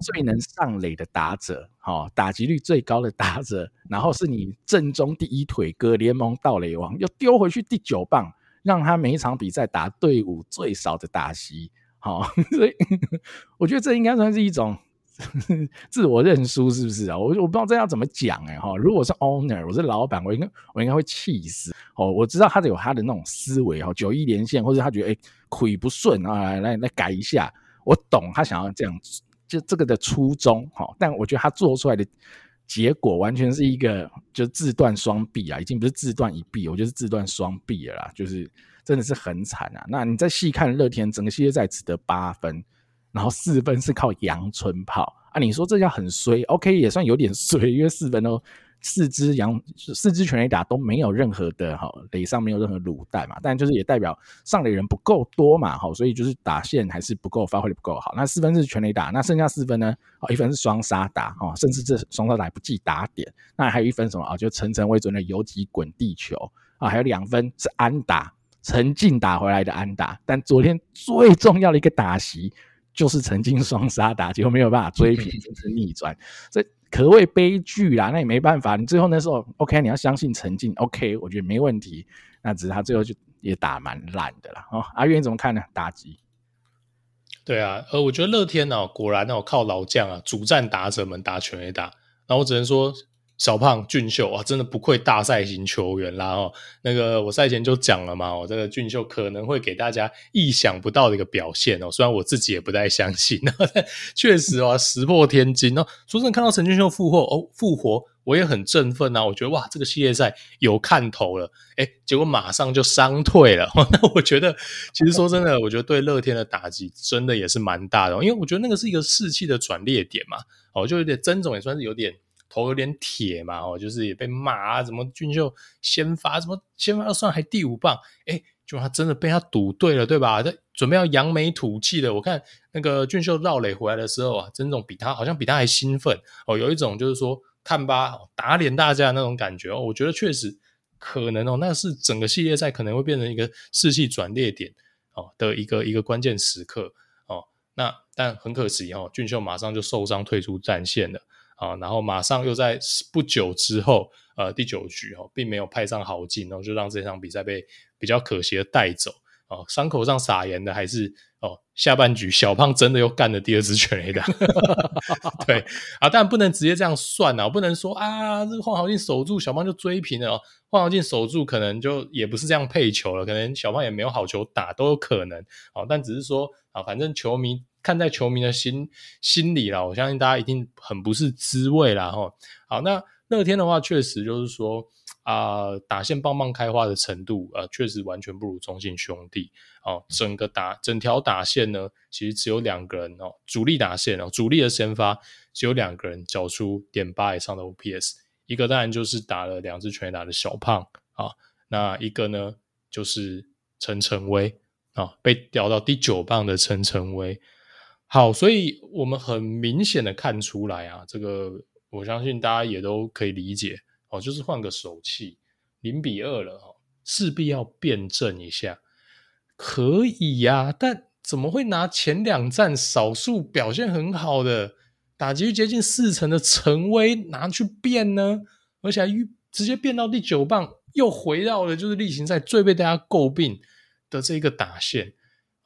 最能上垒的打者，哈，打击率最高的打者，然后是你正中第一腿哥，联盟盗垒王，又丢回去第九棒，让他每一场比赛打队伍最少的打席，好，所以 我觉得这应该算是一种。自我认输是不是啊？我我不知道这要怎么讲哎哈。如果是 owner，我是老板，我应该我应该会气死哦。我知道他有他的那种思维哈，九一连线或者他觉得哎亏不顺啊，来来改一下。我懂他想要这样，就这个的初衷哈。但我觉得他做出来的结果完全是一个就自断双臂啊，已经不是自断一臂，我觉得是自断双臂了啦，就是真的是很惨啊。那你再细看乐天整个系列赛只得八分。然后四分是靠阳春炮啊，你说这叫很衰？OK，也算有点衰，因为四分都四支阳四支全垒打都没有任何的哈垒上没有任何卤蛋嘛，但就是也代表上垒人不够多嘛，哈，所以就是打线还是不够，发挥的不够好。那四分是全垒打，那剩下四分呢？一分是双杀打，哈，甚至这双杀打不计打点，那还有一分什么啊？就陈晨威的游击滚地球啊，还有两分是安打，陈静打回来的安打，但昨天最重要的一个打席。就是曾经双杀打，结果没有办法追平，甚 至逆转，这可谓悲剧啦。那也没办法，你最后那时候，OK，你要相信陈进，OK，我觉得没问题。那只是他最后就也打蛮烂的啦。哦，阿渊怎么看呢？打击？对啊，呃，我觉得乐天啊，果然啊，靠老将啊，主战打者们打全垒打。那我只能说。小胖俊秀啊，真的不愧大赛型球员啦！哦，那个我赛前就讲了嘛，我这个俊秀可能会给大家意想不到的一个表现哦。虽然我自己也不太相信，但确实啊，石破天惊哦。说真的，看到陈俊秀复活哦，复活，我也很振奋啊！我觉得哇，这个系列赛有看头了，诶，结果马上就伤退了。那我觉得，其实说真的，我觉得对乐天的打击真的也是蛮大的，因为我觉得那个是一个士气的转捩点嘛。哦，就有点曾总也算是有点头有点铁嘛。哦，就是也被骂啊，怎么俊秀先发，怎么先发算还第五棒？诶，就他真的被他赌对了，对吧？他准备要扬眉吐气的。我看那个俊秀绕垒回来的时候啊，曾总比他好像比他还兴奋哦，有一种就是说。看吧，打脸大家那种感觉哦，我觉得确实可能哦，那是整个系列赛可能会变成一个士气转捩点哦的一个一个关键时刻哦。那但很可惜哦，俊秀马上就受伤退出战线了啊，然后马上又在不久之后，呃，第九局哦，并没有派上好劲，然后就让这场比赛被比较可惜的带走哦。伤口上撒盐的还是。哦，下半局小胖真的又干了第二支全垒打，对啊，但不能直接这样算啊，不能说啊，这个黄豪进守住小胖就追平了哦，黄豪进守住可能就也不是这样配球了，可能小胖也没有好球打都有可能，哦，但只是说啊，反正球迷看在球迷的心心里啦，我相信大家一定很不是滋味啦哈，好，那乐天的话确实就是说。啊、打线棒棒开花的程度，呃，确实完全不如中信兄弟哦。整个打整条打线呢，其实只有两个人哦，主力打线哦，主力的先发只有两个人缴出点八以上的 OPS，一个当然就是打了两支全打的小胖啊、那一个呢就是陈晨威啊，被调到第九棒的陈晨威。好，所以我们很明显的看出来啊，这个我相信大家也都可以理解。哦，就是换个手气，零比二了哦，势必要辩证一下，可以呀、但怎么会拿前两站少数表现很好的打击率接近四成的陈威拿去辩呢？而且还直接辩到第九棒，又回到了就是例行赛最被大家诟病的这个打线。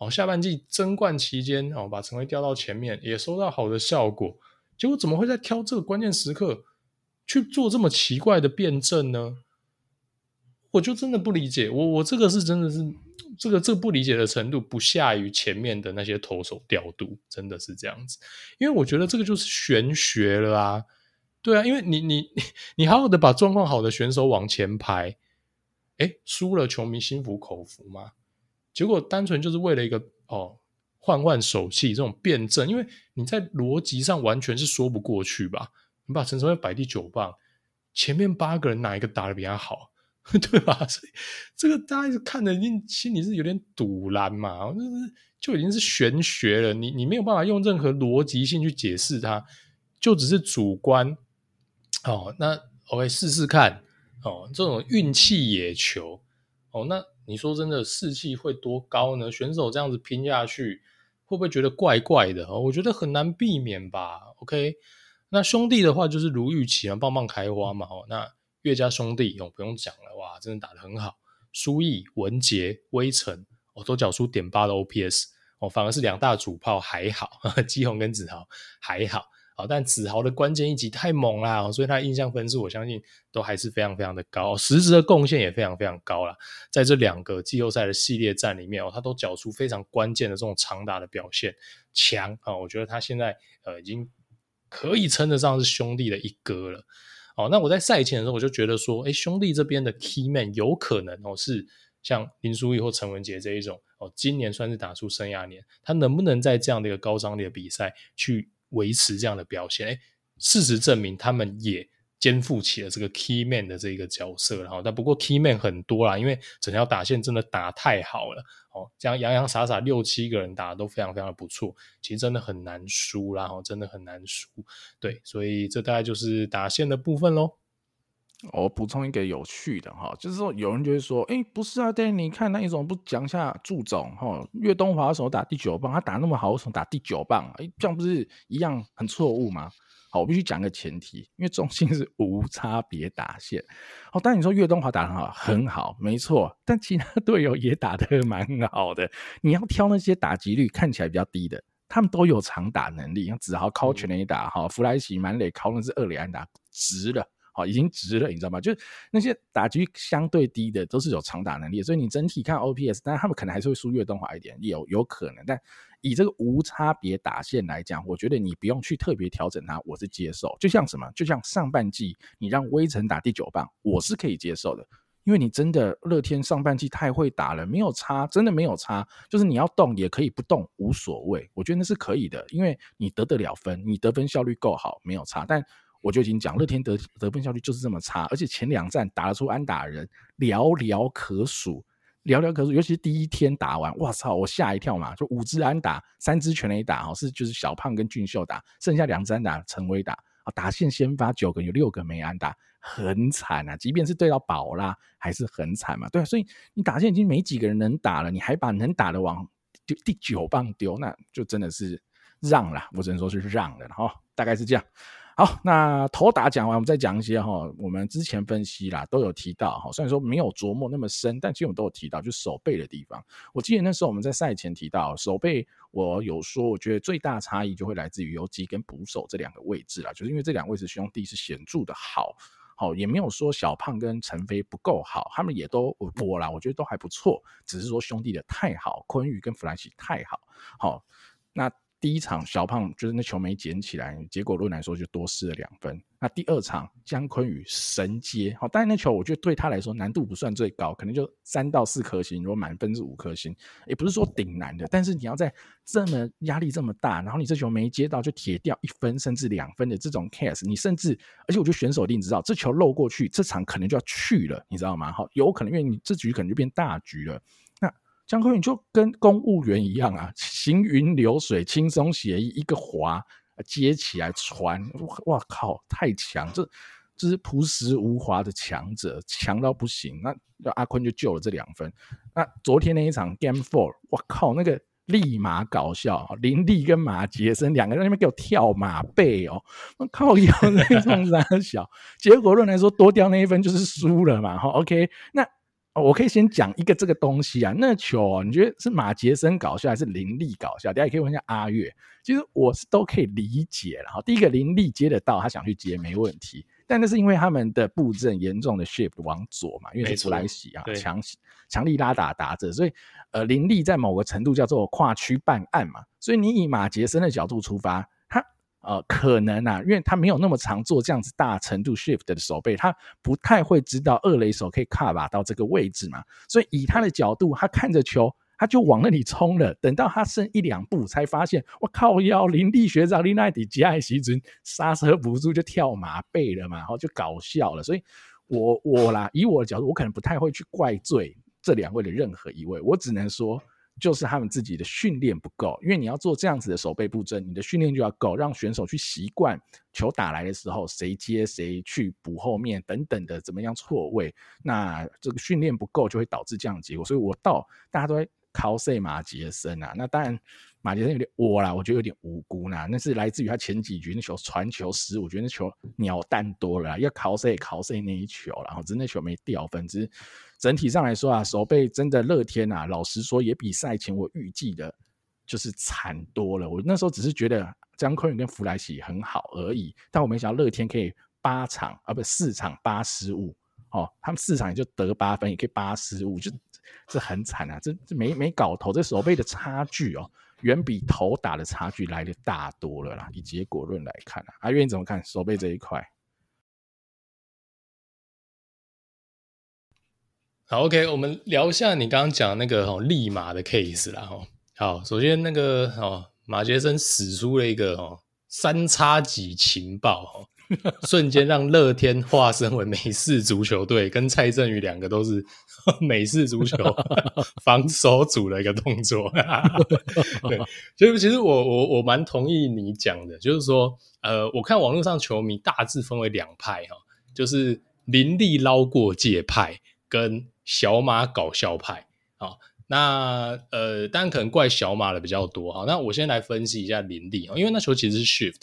哦，下半季争冠期间哦，把陈威调到前面，也收到好的效果，结果怎么会在挑这个关键时刻？去做这么奇怪的辩证呢？我就真的不理解。我我这个是真的是这个这个不理解的程度不下于前面的那些投手调度，真的是这样子。因为我觉得这个就是玄学了啊，对啊，因为你你 你好好的把状况好的选手往前排，诶，输了球迷心服口服吗？结果单纯就是为了一个哦换换手气这种辩证，因为你在逻辑上完全是说不过去吧。你把陈晨威摆第九棒，前面八个人哪一个打得比他好，对吧？所以这个大家看的，一定心里是有点赌烂嘛，就是就已经是玄学了。你你没有办法用任何逻辑性去解释它，就只是主观。哦，那 OK 试试看哦，这种运气野球哦，那你说真的士气会多高呢？选手这样子拼下去，会不会觉得怪怪的？我觉得很难避免吧。OK。那兄弟的话就是如预期啊，棒棒开花嘛。哦，那岳家兄弟哦，不用讲了，哇，真的打得很好。苏毅、文杰、威成哦，都缴出点八的 OPS 哦，反而是两大主炮还好，基宏跟子豪还好。哦，但子豪的关键一击太猛啦，所以他印象分数我相信都还是非常非常的高，实质的贡献也非常非常高啦。在这两个季后赛的系列战里面哦，他都缴出非常关键的这种长打的表现，强啊！我觉得他现在呃已经。可以称得上是兄弟的一哥了，哦，那我在赛前的时候我就觉得说，诶，兄弟这边的 key man 有可能哦是像林书义或陈文杰这一种哦，今年算是打出生涯年，他能不能在这样的一个高张力的比赛去维持这样的表现？诶，事实证明他们也。肩负起了这个 key man 的这个角色，然后但不过 key man 很多啦，因为整条打线真的打太好了哦，这样洋洋洒洒六七个人打的都非常非常的不错，其实真的很难输，然后真的很难输，对，所以这大概就是打线的部分喽。我补充一个有趣的哈，就是说有人就会说，哎，不是啊，但，你看那一种不讲一下祝总哈，岳东华的时候打第九棒，他打那么好，为什么打第九棒？哎，这样不是一样很错误吗？好，我必须讲个前提，因为中心是无差别打线。哦，但你说岳东华打得很好，很好，没错。但其他队友也打得蛮好的。你要挑那些打击率看起来比较低的，他们都有长打能力。像子豪靠全垒打，哈，弗莱奇满垒靠那是二垒安打，值了。好，已经值了，你知道吗？就是那些打击相对低的都是有长打能力，所以你整体看 OPS，但他们可能还是会输跃动华一点，有有可能。但以这个无差别打线来讲，我觉得你不用去特别调整它，我是接受。就像什么？就像上半季你让威城打第九棒，我是可以接受的，因为你真的乐天上半季太会打了，没有差，真的没有差。就是你要动也可以不动，无所谓，我觉得那是可以的，因为你得得了分，你得分效率够好，没有差。但我就已经讲，乐天得得分效率就是这么差，而且前两站打得出安打人寥寥可数，寥寥可数。尤其是第一天打完，哇操，我吓一跳嘛！就五支安打，三支全垒打，是就是小胖跟俊秀打，剩下两支安打陈威打。啊，打线先发九个，有六个没安打，很惨啊！即便是对到宝拉，还是很惨嘛。对啊，所以你打线已经没几个人能打了，你还把能打的往第第九棒丢，那就真的是让了，我只能说是让了。哈大概是这样。好，那头打讲完，我们再讲一些哈，我们之前分析啦，都有提到哈，虽然说没有琢磨那么深，但其实我们都有提到，就手背的地方。我记得那时候我们在赛前提到手背，我有说，我觉得最大差异就会来自于游击跟捕手这两个位置啦，就是因为这两位是兄弟是显著的好，好也没有说小胖跟陈飞不够好，他们也都我啦，我觉得都还不错，只是说兄弟的太好，坤宇跟弗莱西太好，好那。第一场小胖就是那球没捡起来，结果论来说就多失了两分。那第二场江坤宇神接，好，但那球我觉得对他来说难度不算最高，可能就三到四颗星。如果满分是五颗星，也不是说顶难的。但是你要在这么压力这么大，然后你这球没接到就铁掉一分甚至两分的这种 case，你甚至而且我觉得选手一定知道这球漏过去，这场可能就要去了，你知道吗？好，有可能因为你这局可能就变大局了。江坤宇就跟公务员一样啊，行云流水，轻松写意，一个滑接起来传，哇靠，太强！这这是朴实无华的强者，强到不行。那阿坤就救了这两分。那昨天那一场 Game Four，我靠，那个立马搞笑，林立跟马杰森两个人在那边给我跳马背哦，我靠，腰那种三小，结果论来说多掉那一分就是输了嘛。好，OK，那。哦，我可以先讲一个这个东西啊，那球哦，你觉得是马杰森搞笑还是林立搞笑？大家也可以问一下阿月，其实我是都可以理解了哈。第一个林立接得到，他想去接没问题，但那是因为他们的布阵严重的 shift 往左嘛，因为是弗莱西啊，强强力拉打打着，所以呃林立在某个程度叫做跨区办案嘛，所以你以马杰森的角度出发。呃，可能啊，因为他没有那么常做这样子大程度 shift 的手背，他不太会知道二垒手可以 cover 到这个位置嘛。所以以他的角度，他看着球，他就往那里冲了。等到他剩一两步，才发现，我靠，要林立学长林奈迪吉爱西尊刹车不住就跳马背了嘛，然后就搞笑了。所以我我啦，以我的角度，我可能不太会去怪罪这两位的任何一位，我只能说。就是他们自己的训练不够，因为你要做这样子的手背布阵，你的训练就要够，让选手去习惯球打来的时候谁接谁去补后面等等的怎么样错位，那这个训练不够就会导致这样的结果。所以我到大家都在考赛马杰森啊，那当然。马杰森有点窝啦，我觉得有点无辜啦。那是来自于他前几局那球传球失误，我觉得那球鸟蛋多了，要考谁考谁那一球，然后真的球没掉分。只是整体上来说啊，守备真的乐天啊，老实说也比赛前我预计的，就是惨多了。我那时候只是觉得江坤宇跟弗莱西很好而已，但我没想到乐天可以八场啊，不四场八失误哦，他们四场也就得八分，也可以八失误，就这很惨啊，这这没没搞头，这手背的差距哦。远比头打的差距来的大多了啦。以结果论来看啊，阿月你怎么看手背这一块？好，OK，我们聊一下你刚刚讲那个哦，立马的 case 啦。哈，好，首先那个哦，马杰森使出了一个哦三叉戟情报。瞬间让乐天化身为美式足球队，跟蔡振宇两个都是 美式足球 防守组的一个动作。对，所以其实我我我蛮同意你讲的，就是说，呃，我看网络上球迷大致分为两派哈，就是林立捞过界派跟小马搞笑派。好，那呃，当然可能怪小马的比较多哈。那我先来分析一下林立，因为那球其实是 shift。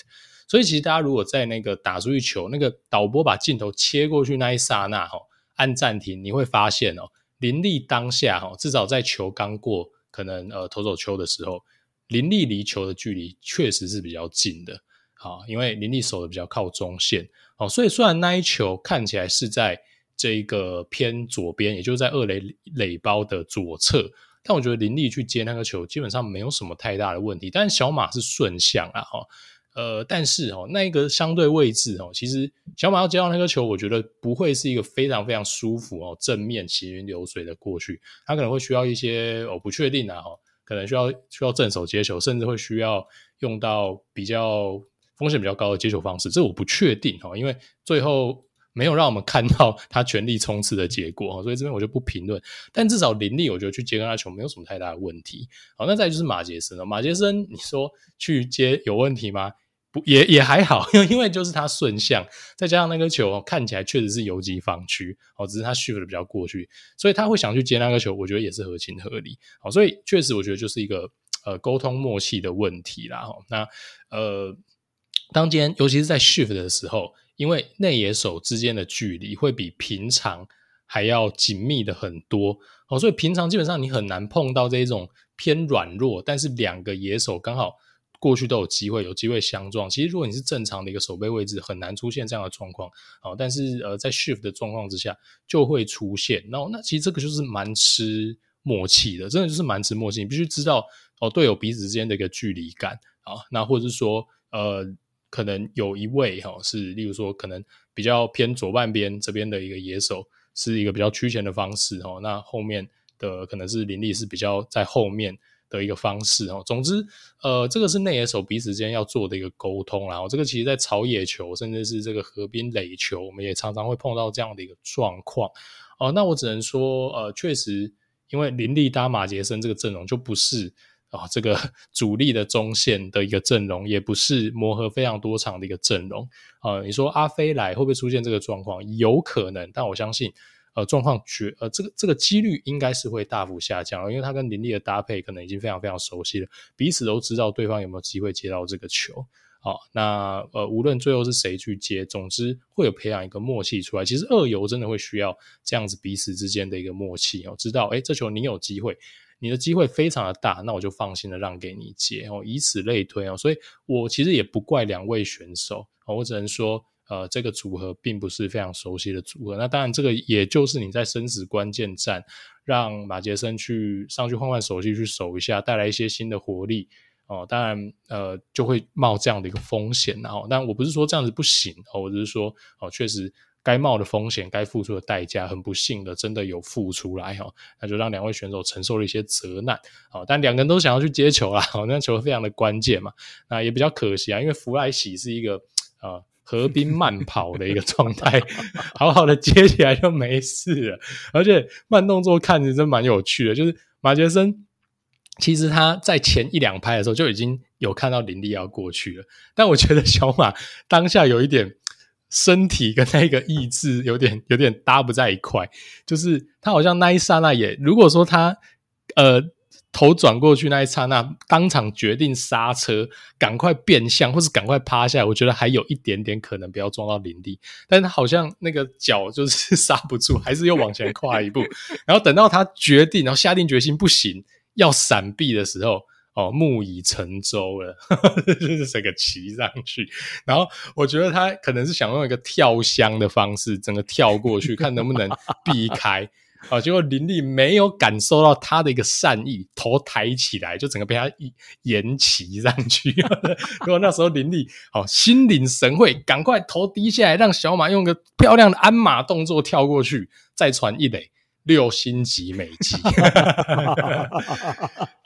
所以其实大家如果在那个打出去球，那个导播把镜头切过去那一刹那，哈，按暂停，你会发现哦，林立当下哈，至少在球刚过可能呃投手球的时候，林立离球的距离确实是比较近的，啊，因为林立守的比较靠中线，哦，所以虽然那一球看起来是在这个偏左边，也就是在二垒垒包的左侧，但我觉得林立去接那个球基本上没有什么太大的问题。但是小马是顺向啊，哈，呃，但是哦，那一个相对位置哦，其实小马要接到那个球，我觉得不会是一个非常非常舒服哦，正面行云流水的过去，他可能会需要一些哦不确定啊，哈，可能需要需要正手接球，甚至会需要用到比较。风险比较高的接球方式，这我不确定哈，因为最后没有让我们看到他全力冲刺的结果，所以这边我就不评论。但至少林立，我觉得去接跟他球没有什么太大的问题。好，那再就是马杰森了，马杰森，你说去接有问题吗？不，也也还好，因为就是他顺向，再加上那个球看起来确实是游击防区，哦，只是他 shift 的比较过去，所以他会想去接那个球，我觉得也是合情合理。好，所以确实我觉得就是一个呃沟通默契的问题啦。那呃。当间，尤其是在 shift 的时候，因为内野手之间的距离会比平常还要紧密的很多哦，所以平常基本上你很难碰到这种偏软弱，但是两个野手刚好过去都有机会，有机会相撞。其实如果你是正常的一个守备位置，很难出现这样的状况哦。但是呃，在 shift 的状况之下就会出现。然后那其实这个就是蛮吃默契的，真的就是蛮吃默契。你必须知道哦，队友彼此之间的一个距离感啊，那或者是说呃。可能有一位哈是，例如说可能比较偏左半边这边的一个野手，是一个比较趋前的方式哦。那后面的可能是林立是比较在后面的一个方式哦。总之，呃，这个是内野手彼此之间要做的一个沟通。然后这个其实，在草野球甚至是这个河滨垒球，我们也常常会碰到这样的一个状况哦。那我只能说，呃，确实，因为林立搭马杰森这个阵容就不是。啊、哦，这个 主力的中线的一个阵容，也不是磨合非常多场的一个阵容啊、你说阿飞来会不会出现这个状况？有可能，但我相信，呃，状况绝呃，这个这个几率应该是会大幅下降，因为他跟林立的搭配可能已经非常非常熟悉了，彼此都知道对方有没有机会接到这个球。好、那呃，无论最后是谁去接，总之会有培养一个默契出来。其实二游真的会需要这样子彼此之间的一个默契哦，知道哎，这球你有机会。你的机会非常的大，那我就放心的让给你接哦，以此类推哦，所以我其实也不怪两位选手，我只能说，呃，这个组合并不是非常熟悉的组合。那当然，这个也就是你在生死关键战，让马杰森去上去换换手气去守一下，带来一些新的活力哦。当然，呃，就会冒这样的一个风险，然后，但我不是说这样子不行，我只是说，哦，确实。该冒的风险，该付出的代价，很不幸的，真的有付出来哈，那就让两位选手承受了一些责难，好，但两个人都想要去接球啦，好，那球非常的关键嘛，那也比较可惜啊，因为弗莱喜是一个呃河滨慢跑的一个状态，好好的接起来就没事了，而且慢动作看着真蛮有趣的，就是马杰森其实他在前一两拍的时候就已经有看到林立要过去了，但我觉得小马当下有一点。身体跟那个意志有点 有点搭不在一块，就是他好像那一刹那也，如果说他呃头转过去那一刹那，当场决定刹车，赶快变向，或是赶快趴下来，我觉得还有一点点可能不要撞到林立，但是他好像那个脚就是刹不住，还是又往前跨一步，然后等到他决定，然后下定决心不行要闪避的时候。哦，木已成舟了，就是整个骑上去。然后我觉得他可能是想用一个跳箱的方式，整个跳过去，看能不能避开。啊、结果林立没有感受到他的一个善意，头抬起来，就整个被他一沿骑上去。如果那时候林立好、哦、心领神会，赶快头低下来，让小马用个漂亮的鞍马动作跳过去，再传一垒。六星级美籍，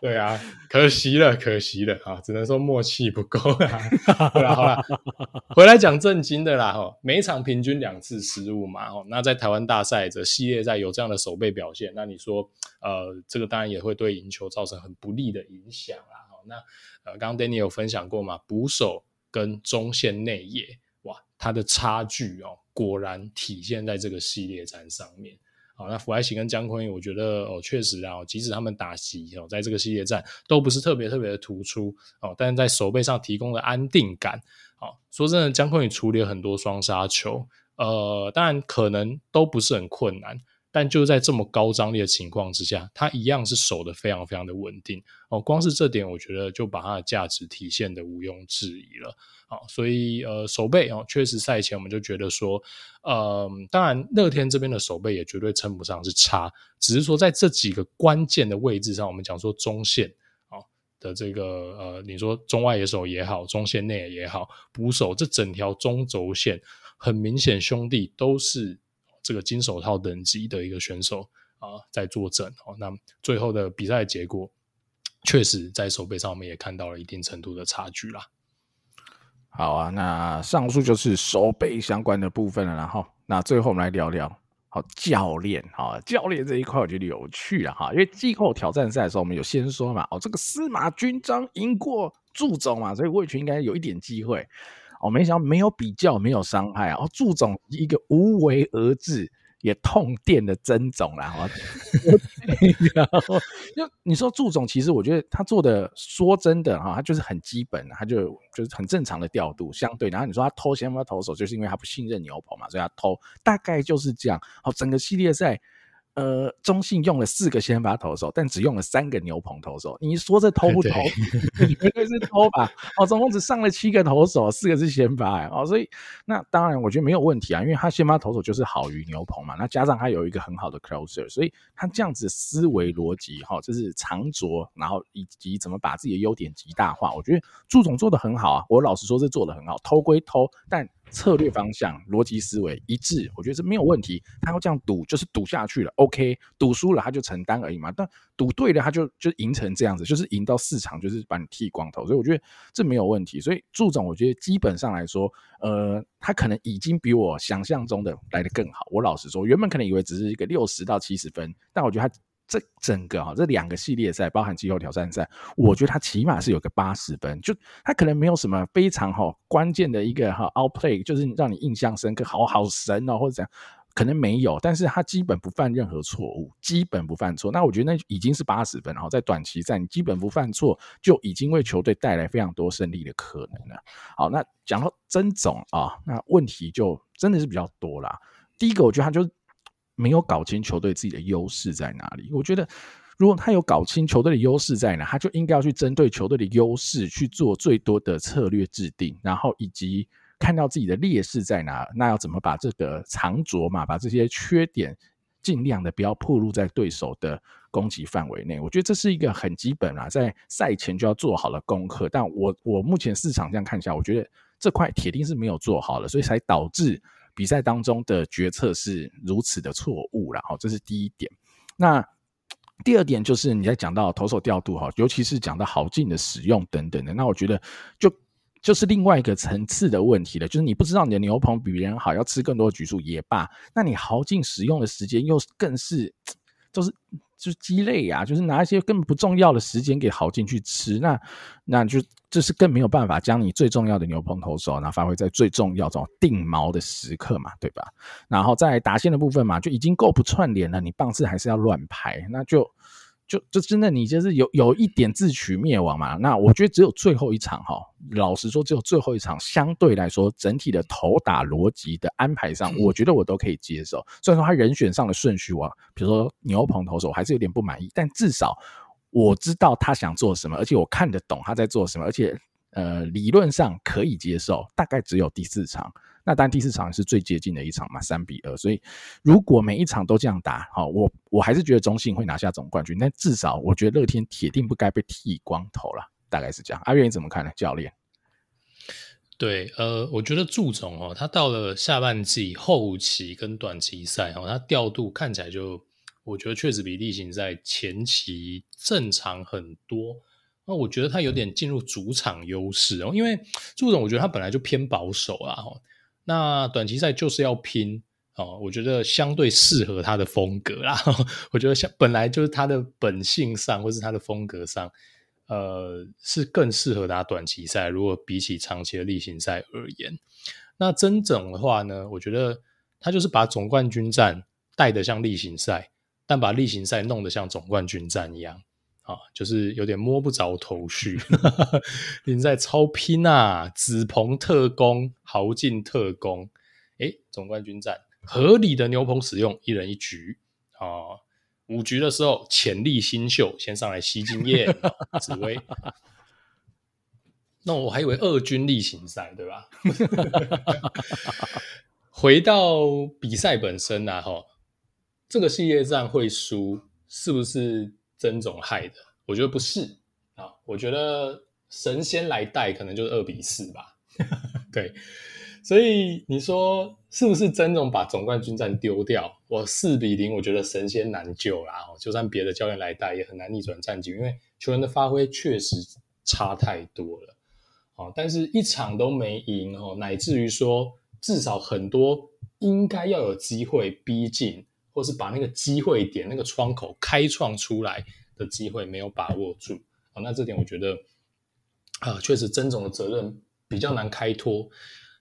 对啊，可惜了，可惜了啊，只能说默契不够啊。好了好了，回来讲正经的啦哈，每场平均两次失误嘛，那在台湾大赛这系列赛有这样的守备表现，那你说呃，这个当然也会对赢球造成很不利的影响啦。那呃，刚刚 Danny 有分享过嘛，捕手跟中线内野，哇，它的差距哦，果然体现在这个系列战上面。那弗莱西跟江坤宇，我觉得哦，确实啊，即使他们打击哦，在这个系列战都不是特别特别的突出哦，但是在守备上提供了安定感。好，说真的，江坤宇处理很多双杀球，呃，当然可能都不是很困难，但就在这么高张力的情况之下，他一样是守得非常非常的稳定哦。光是这点，我觉得就把他的价值体现得毋庸置疑了。好，所以呃，守备哦，确实赛前我们就觉得说，呃，当然乐天这边的守备也绝对称不上是差，只是说在这几个关键的位置上，我们讲说中线啊的这个呃，你说中外野手也好，中线内野也好，捕手这整条中轴线，很明显兄弟都是。这个金手套等级的一个选手啊，在坐镇哦。那最后的比赛结果，确实在守备上我们也看到了一定程度的差距啦。好啊，那上述就是守备相关的部分了。然后，那最后我们来聊聊好教练哈，教练这一块我觉得有趣啊哈，因为季后挑战赛的时候我们有先说嘛，哦，这个司马军章赢过祝总嘛，所以魏群应该有一点机会。哦、没想到没有比较，没有伤害啊！哦，祝总一个无为而治，也痛电的曾总啦。哈、然后，就你说祝总，其实我觉得他做的，说真的哈，他就是很基本，他就就是很正常的调度，相对。然后你说他偷先发投手，就是因为他不信任牛棚嘛，所以他偷，大概就是这样。好，整个系列赛。呃，中信用了四个先发投手，但只用了三个牛棚投手。你说这偷不 偷？绝对是偷吧？哦，总共只上了七个投手，四个是先发哦，所以那当然我觉得没有问题啊，因为他先发投手就是好于牛棚嘛。那加上他有一个很好的 closer，所以他这样子思维逻辑哈，就是长拙，然后以及怎么把自己的优点极大化，我觉得祝总做的很好啊。我老实说，是做的很好。偷归偷，但。策略方向、逻辑思维一致，我觉得这没有问题。他要这样赌，就是赌下去了，OK。赌输了他就承担而已嘛。但赌对了，他就就赢成这样子，就是赢到市场，就是把你剃光头。所以我觉得这没有问题。所以祝总，我觉得基本上来说，呃，他可能已经比我想象中的来得更好。我老实说，原本可能以为只是一个六十到七十分，但我觉得他。这整个哈，这两个系列赛包含季后挑战赛，我觉得他起码是有个八十分，就他可能没有什么非常哈关键的一个哈 outplay，就是让你印象深刻，好好神哦或者怎样，可能没有，但是他基本不犯任何错误，基本不犯错，那我觉得那已经是八十分，然后在短期战你基本不犯错，就已经为球队带来非常多胜利的可能了。好，那讲到曾总啊，那问题就真的是比较多啦。第一个，我觉得他就。没有搞清球队自己的优势在哪里。我觉得，如果他有搞清球队的优势在哪，他就应该要去针对球队的优势去做最多的策略制定，然后以及看到自己的劣势在哪，那要怎么把这个藏拙嘛，把这些缺点尽量的不要暴露在对手的攻击范围内。我觉得这是一个很基本啊，在赛前就要做好的功课。但我我目前市场这样看一下，我觉得这块铁定是没有做好的，所以才导致。比赛当中的决策是如此的错误，然后这是第一点。那第二点就是你在讲到投手调度哈，尤其是讲到豪进的使用等等的，那我觉得就就是另外一个层次的问题了。就是你不知道你的牛棚比别人好，要吃更多的局数也罢，那你豪进使用的时间又更是就是。就是鸡肋呀，就是拿一些根本不重要的时间给耗进去吃，那那就这是更没有办法将你最重要的牛棚投手，然后发挥在最重要这种定锚的时刻嘛，对吧？然后在打线的部分嘛，就已经够不串联了，你棒次还是要乱排，那就。就就真的你就是有有一点自取灭亡嘛？那我觉得只有最后一场哈，老实说只有最后一场，相对来说整体的投打逻辑的安排上，我觉得我都可以接受。虽然说他人选上的顺序啊，比如说牛棚投手，我还是有点不满意，但至少我知道他想做什么，而且我看得懂他在做什么，而且呃理论上可以接受。大概只有第四场。那当然第四场是最接近的一场嘛，三比二。所以如果每一场都这样打，好，我我还是觉得中信会拿下总冠军。但至少我觉得乐天铁定不该被剃光头了，大概是这样。阿月你怎么看呢？教练？对，呃，我觉得祝总哦，他到了下半季后期跟短期赛哦，他调度看起来就，我觉得确实比例行赛前期正常很多。那我觉得他有点进入主场优势哦，因为祝总我觉得他本来就偏保守啊，那短期赛就是要拼哦，我觉得相对适合他的风格啦。我觉得像本来就是他的本性上，或是他的风格上，呃，是更适合打短期赛。如果比起长期的例行赛而言，那真整的话呢，我觉得他就是把总冠军战带得像例行赛，但把例行赛弄得像总冠军战一样。啊，就是有点摸不着头绪，你在超拼啊，紫鹏特工，豪进特工，诶，总冠军战合理的牛棚使用，一人一局啊，五局的时候潜力新秀先上来吸经验，紫薇。那我还以为二军例行赛对吧？回到比赛本身啊，哈，这个系列战会输是不是曾总害的？我觉得不是啊，我觉得神仙来带可能就是二比四吧。对，所以你说是不是曾总把总冠军战丢掉？我四比零，我觉得神仙难救啦。就算别的教练来带，也很难逆转战局，因为球员的发挥确实差太多了。但是一场都没赢哦，乃至于说至少很多应该要有机会逼近，或是把那个机会点、那个窗口开创出来的机会没有把握住啊。那这点我觉得啊，确实曾总的责任比较难开脱。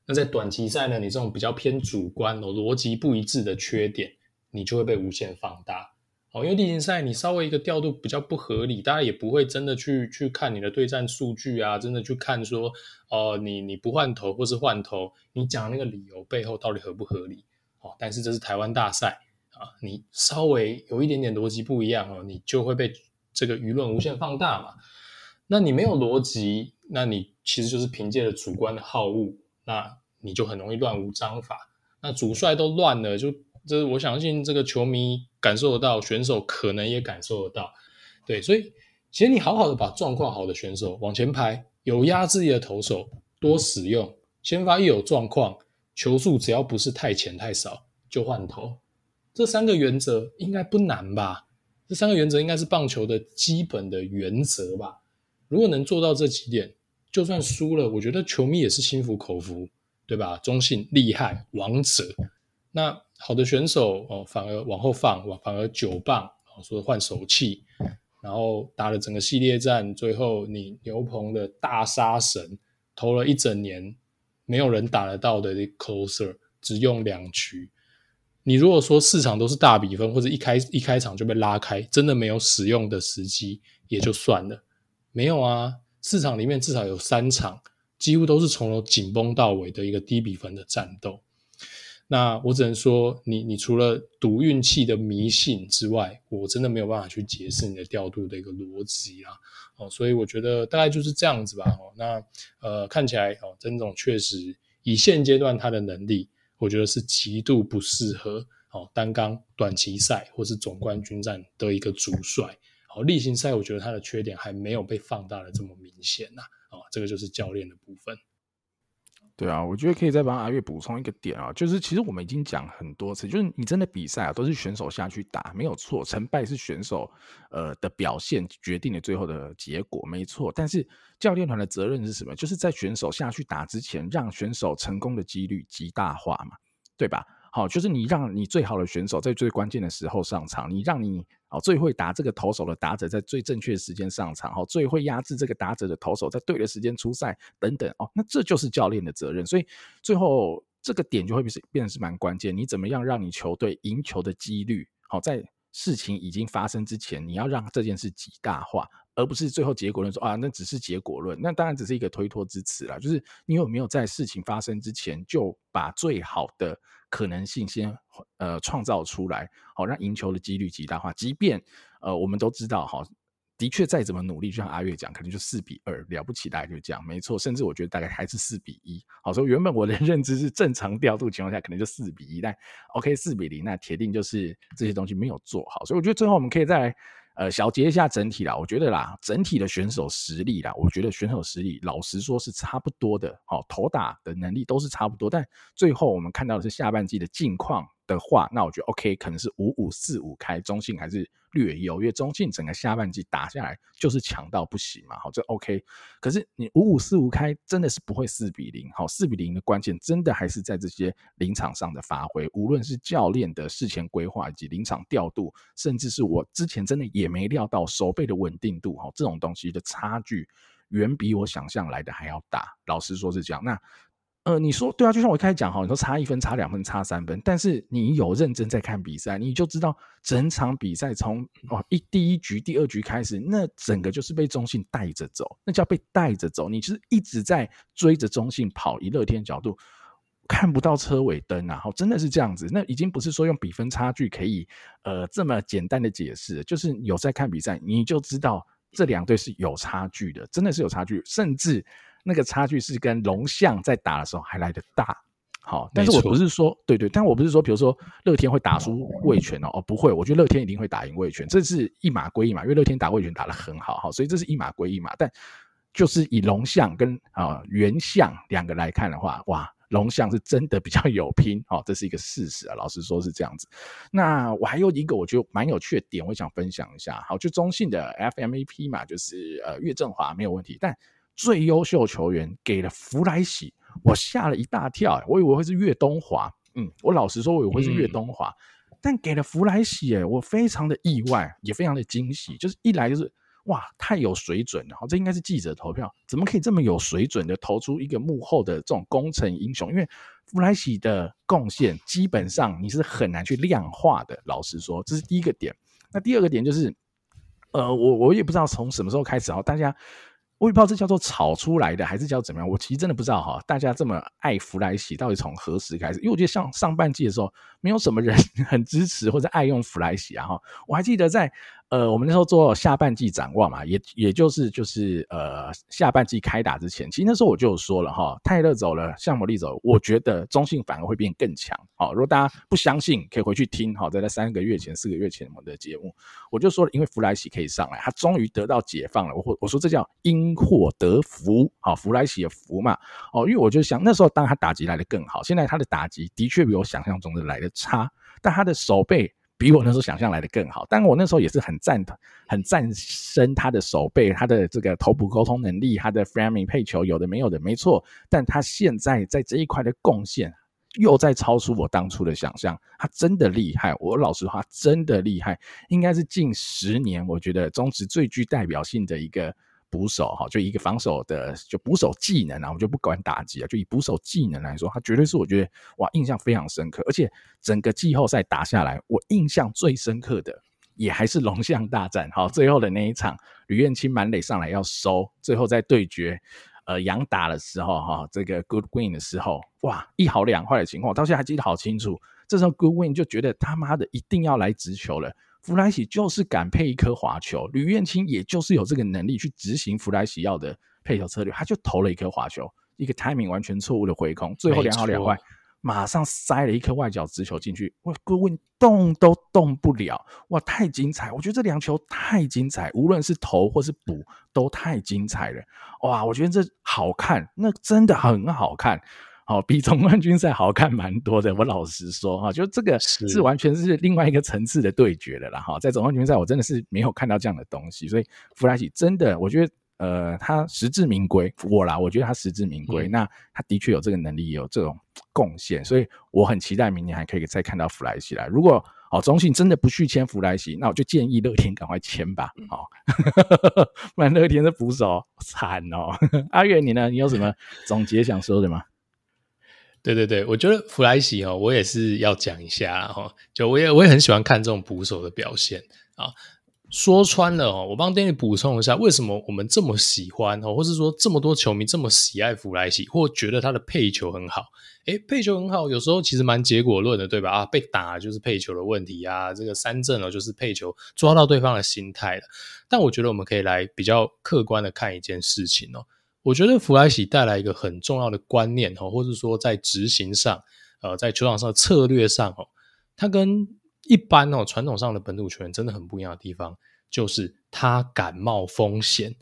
那在短期赛呢，你这种比较偏主观哦，逻辑不一致的缺点，你就会被无限放大。哦，因为例行赛你稍微一个调度比较不合理，大家也不会真的去去看你的对战数据啊，真的去看说，哦、你你不换头或是换头，你讲那个理由背后到底合不合理？哦，但是这是台湾大赛啊，你稍微有一点点逻辑不一样哦，你就会被这个舆论无限放大嘛。那你没有逻辑，那你其实就是凭借着主观的好恶，那你就很容易乱无章法。那主帅都乱了，就。这我相信这个球迷感受得到，选手可能也感受得到，对，所以其实你好好的把状况好的选手往前排，有压制力的投手多使用，先发一有状况，球速只要不是太浅太少就换投，这三个原则应该不难吧？这三个原则应该是棒球的基本的原则吧？如果能做到这几点，就算输了，我觉得球迷也是心服口服，对吧？中信厉害，王者，那。好的选手哦，反而往后放，反而九棒哦，说换手气，然后打了整个系列战，最后你牛棚的大杀神投了一整年，没有人打得到的 closer，只用两局。你如果说市场都是大比分，或者一开一开场就被拉开，真的没有使用的时机也就算了，没有啊，市场里面至少有三场几乎都是从头紧绷到尾的一个低比分的战斗。那我只能说你，你你除了赌运气的迷信之外，我真的没有办法去解释你的调度的一个逻辑啊。哦，所以我觉得大概就是这样子吧。哦，那呃，看起来哦，曾总确实以现阶段他的能力，我觉得是极度不适合哦单刚短期赛或是总冠军战的一个主帅。哦，例行赛我觉得他的缺点还没有被放大的这么明显呐。哦，这个就是教练的部分。对啊，我觉得可以再帮阿月补充一个点啊，就是其实我们已经讲很多次，就是你真的比赛啊，都是选手下去打，没有错，成败是选手呃的表现决定了最后的结果，没错。但是教练团的责任是什么？就是在选手下去打之前，让选手成功的几率极大化嘛，对吧？好，就是你让你最好的选手在最关键的时候上场，你让你哦最会打这个投手的打者在最正确的时间上场，好，最会压制这个打者的投手在对的时间出赛等等哦，那这就是教练的责任。所以最后这个点就会变变得是蛮关键，你怎么样让你球队赢球的几率好，在事情已经发生之前，你要让这件事极大化，而不是最后结果论说啊，那只是结果论，那当然只是一个推脱之词啦。就是你有没有在事情发生之前就把最好的。可能性先呃创造出来，好让赢球的几率极大化。即便呃我们都知道哈，的确再怎么努力，就像阿月讲，可能就四比二了不起，大概就这样，没错。甚至我觉得大概还是四比一。好，所以原本我的 认知是正常调度情况下可能就四比一，但 OK 四比零，那铁定就是这些东西没有做好。所以我觉得最后我们可以再来。呃，小结一下整体啦，我觉得啦，整体的选手实力啦，我觉得选手实力老实说是差不多的，好，投打的能力都是差不多，但最后我们看到的是下半季的近况的话，那我觉得 OK，可能是五五四五开，中性还是略优，因为中信整个下半季打下来就是强到不行嘛，好，这 OK。可是你五五四五开真的是不会四比零，好，四比零的关键真的还是在这些临场上的发挥，无论是教练的事前规划以及临场调度，甚至是我之前真的也没料到守备的稳定度，哈，这种东西的差距远比我想象来的还要大，老实说是这样。那呃，你说对啊，就像我一开始讲哈，你说差一分、差两分、差三分，但是你有认真在看比赛，你就知道整场比赛从哦一第一局、第二局开始，那整个就是被中信带着走，那叫被带着走。你就是一直在追着中信跑，以乐天角度，看不到车尾灯啊，真的是这样子。那已经不是说用比分差距可以呃这么简单的解释，就是有在看比赛，你就知道这两队是有差距的，真的是有差距，甚至那个差距是跟龙象在打的时候还来得大。好，但是我不是说对对，但我不是说，比如说乐天会打输卫权哦，哦不会，我觉得乐天一定会打赢卫权，这是一码归一码，因为乐天打卫权打得很好，好，所以这是一码归一码。但就是以龙象跟啊原象两个来看的话，哇，龙象是真的比较有拼，哦，这是一个事实啊，老实说是这样子。那我还有一个我觉得蛮有趣的点，我想分享一下，好，就中信的 FMVP 嘛，就是呃岳振华没有问题，但最优秀球员给了福来喜。我吓了一大跳，我以为会是岳东华，嗯，我老实说，我以为会是岳东华，嗯，但给了福来喜，哎，我非常的意外，也非常的惊喜，就是一来就是哇，太有水准了，这应该是记者投票，怎么可以这么有水准的投出一个幕后的这种功臣英雄？因为福来喜的贡献基本上你是很难去量化的，老实说，这是第一个点。那第二个点就是，呃，我我也不知道从什么时候开始啊，大家。我也不知道这叫做炒出来的还是叫怎么样，我其实真的不知道哈。大家这么爱福来喜，到底从何时开始？因为我觉得上上半季的时候，没有什么人 很支持或者爱用福来喜啊哈。我还记得在。呃，我们那时候做下半季展望嘛，也也就是就是呃下半季开打之前，其实那时候我就说了哈，泰勒走了，向魔力走，我觉得中信反而会变更强。好，如果大家不相信，可以回去听哈，在那三个月前、四个月前我们的节目，我就说了，因为福来喜可以上来，他终于得到解放了。我我说这叫因祸得福，好，福来喜的福嘛。哦，因为我就想那时候当他打击来得更好，现在他的打击的确比我想象中的来得差，但他的守备。比我那时候想象来的更好，但我那时候也是很赞同、很赞生他的守备，他的这个头部沟通能力，他的 framing 配球有的没有的，没错。但他现在在这一块的贡献又在超出我当初的想象，他真的厉害。我老实话，真的厉害，应该是近十年我觉得中职最具代表性的一个。捕手哈，就一个防守的就捕手技能啊，我们就不管打击啊，就以捕手技能来说，他绝对是我觉得哇印象非常深刻。而且整个季后赛打下来，我印象最深刻的也还是龙象大战。好，最后的那一场，吕彦青满垒上来要收，最后在对决呃杨打的时候哈，这个 Goodwin 的时候，哇一好两坏的情况，到现在还记得好清楚。这时候 Goodwin 就觉得他妈的一定要来直球了。福来喜就是敢配一颗滑球，吕彦青也就是有这个能力去执行弗莱喜要的配球策略，他就投了一颗滑球，一个 timing 完全错误的回空，最后两好两坏，马上塞了一颗外角直球进去，哇，各位动都动不了，哇，太精彩！我觉得这两球太精彩，无论是投或是补都太精彩了，哇，我觉得这好看，那真的很好看。好，比总冠军赛好看蛮多的。我老实说哈，就这个是完全是另外一个层次的对决了啦。哈，在总冠军赛，我真的是没有看到这样的东西，所以弗莱奇真的，我觉得呃，他实至名归。我啦，我觉得他实至名归。嗯、那他的确有这个能力，也有这种贡献，所以我很期待明年还可以再看到弗莱西来。如果哦，中信真的不续签弗莱西，那我就建议乐天赶快签吧。好、嗯，不然乐天的捕手惨哦。阿月，你呢？你有什么总结想说的吗？对对对，我觉得福莱喜哦，我也是要讲一下哈。就我也我也很喜欢看这种捕手的表现啊。说穿了哦，我帮 Danny 补充一下，为什么我们这么喜欢哦，或是说这么多球迷这么喜爱福莱喜，或觉得他的配球很好？诶，配球很好，有时候其实蛮结果论的，对吧？啊，被打就是配球的问题啊，这个三振哦，就是配球抓到对方的心态了。但我觉得我们可以来比较客观的看一件事情哦。我觉得福来喜带来一个很重要的观念哦，或者说在执行上，呃，在球场上策略上哦，他跟一般哦传统上的本土球员真的很不一样的地方，就是他敢冒风险，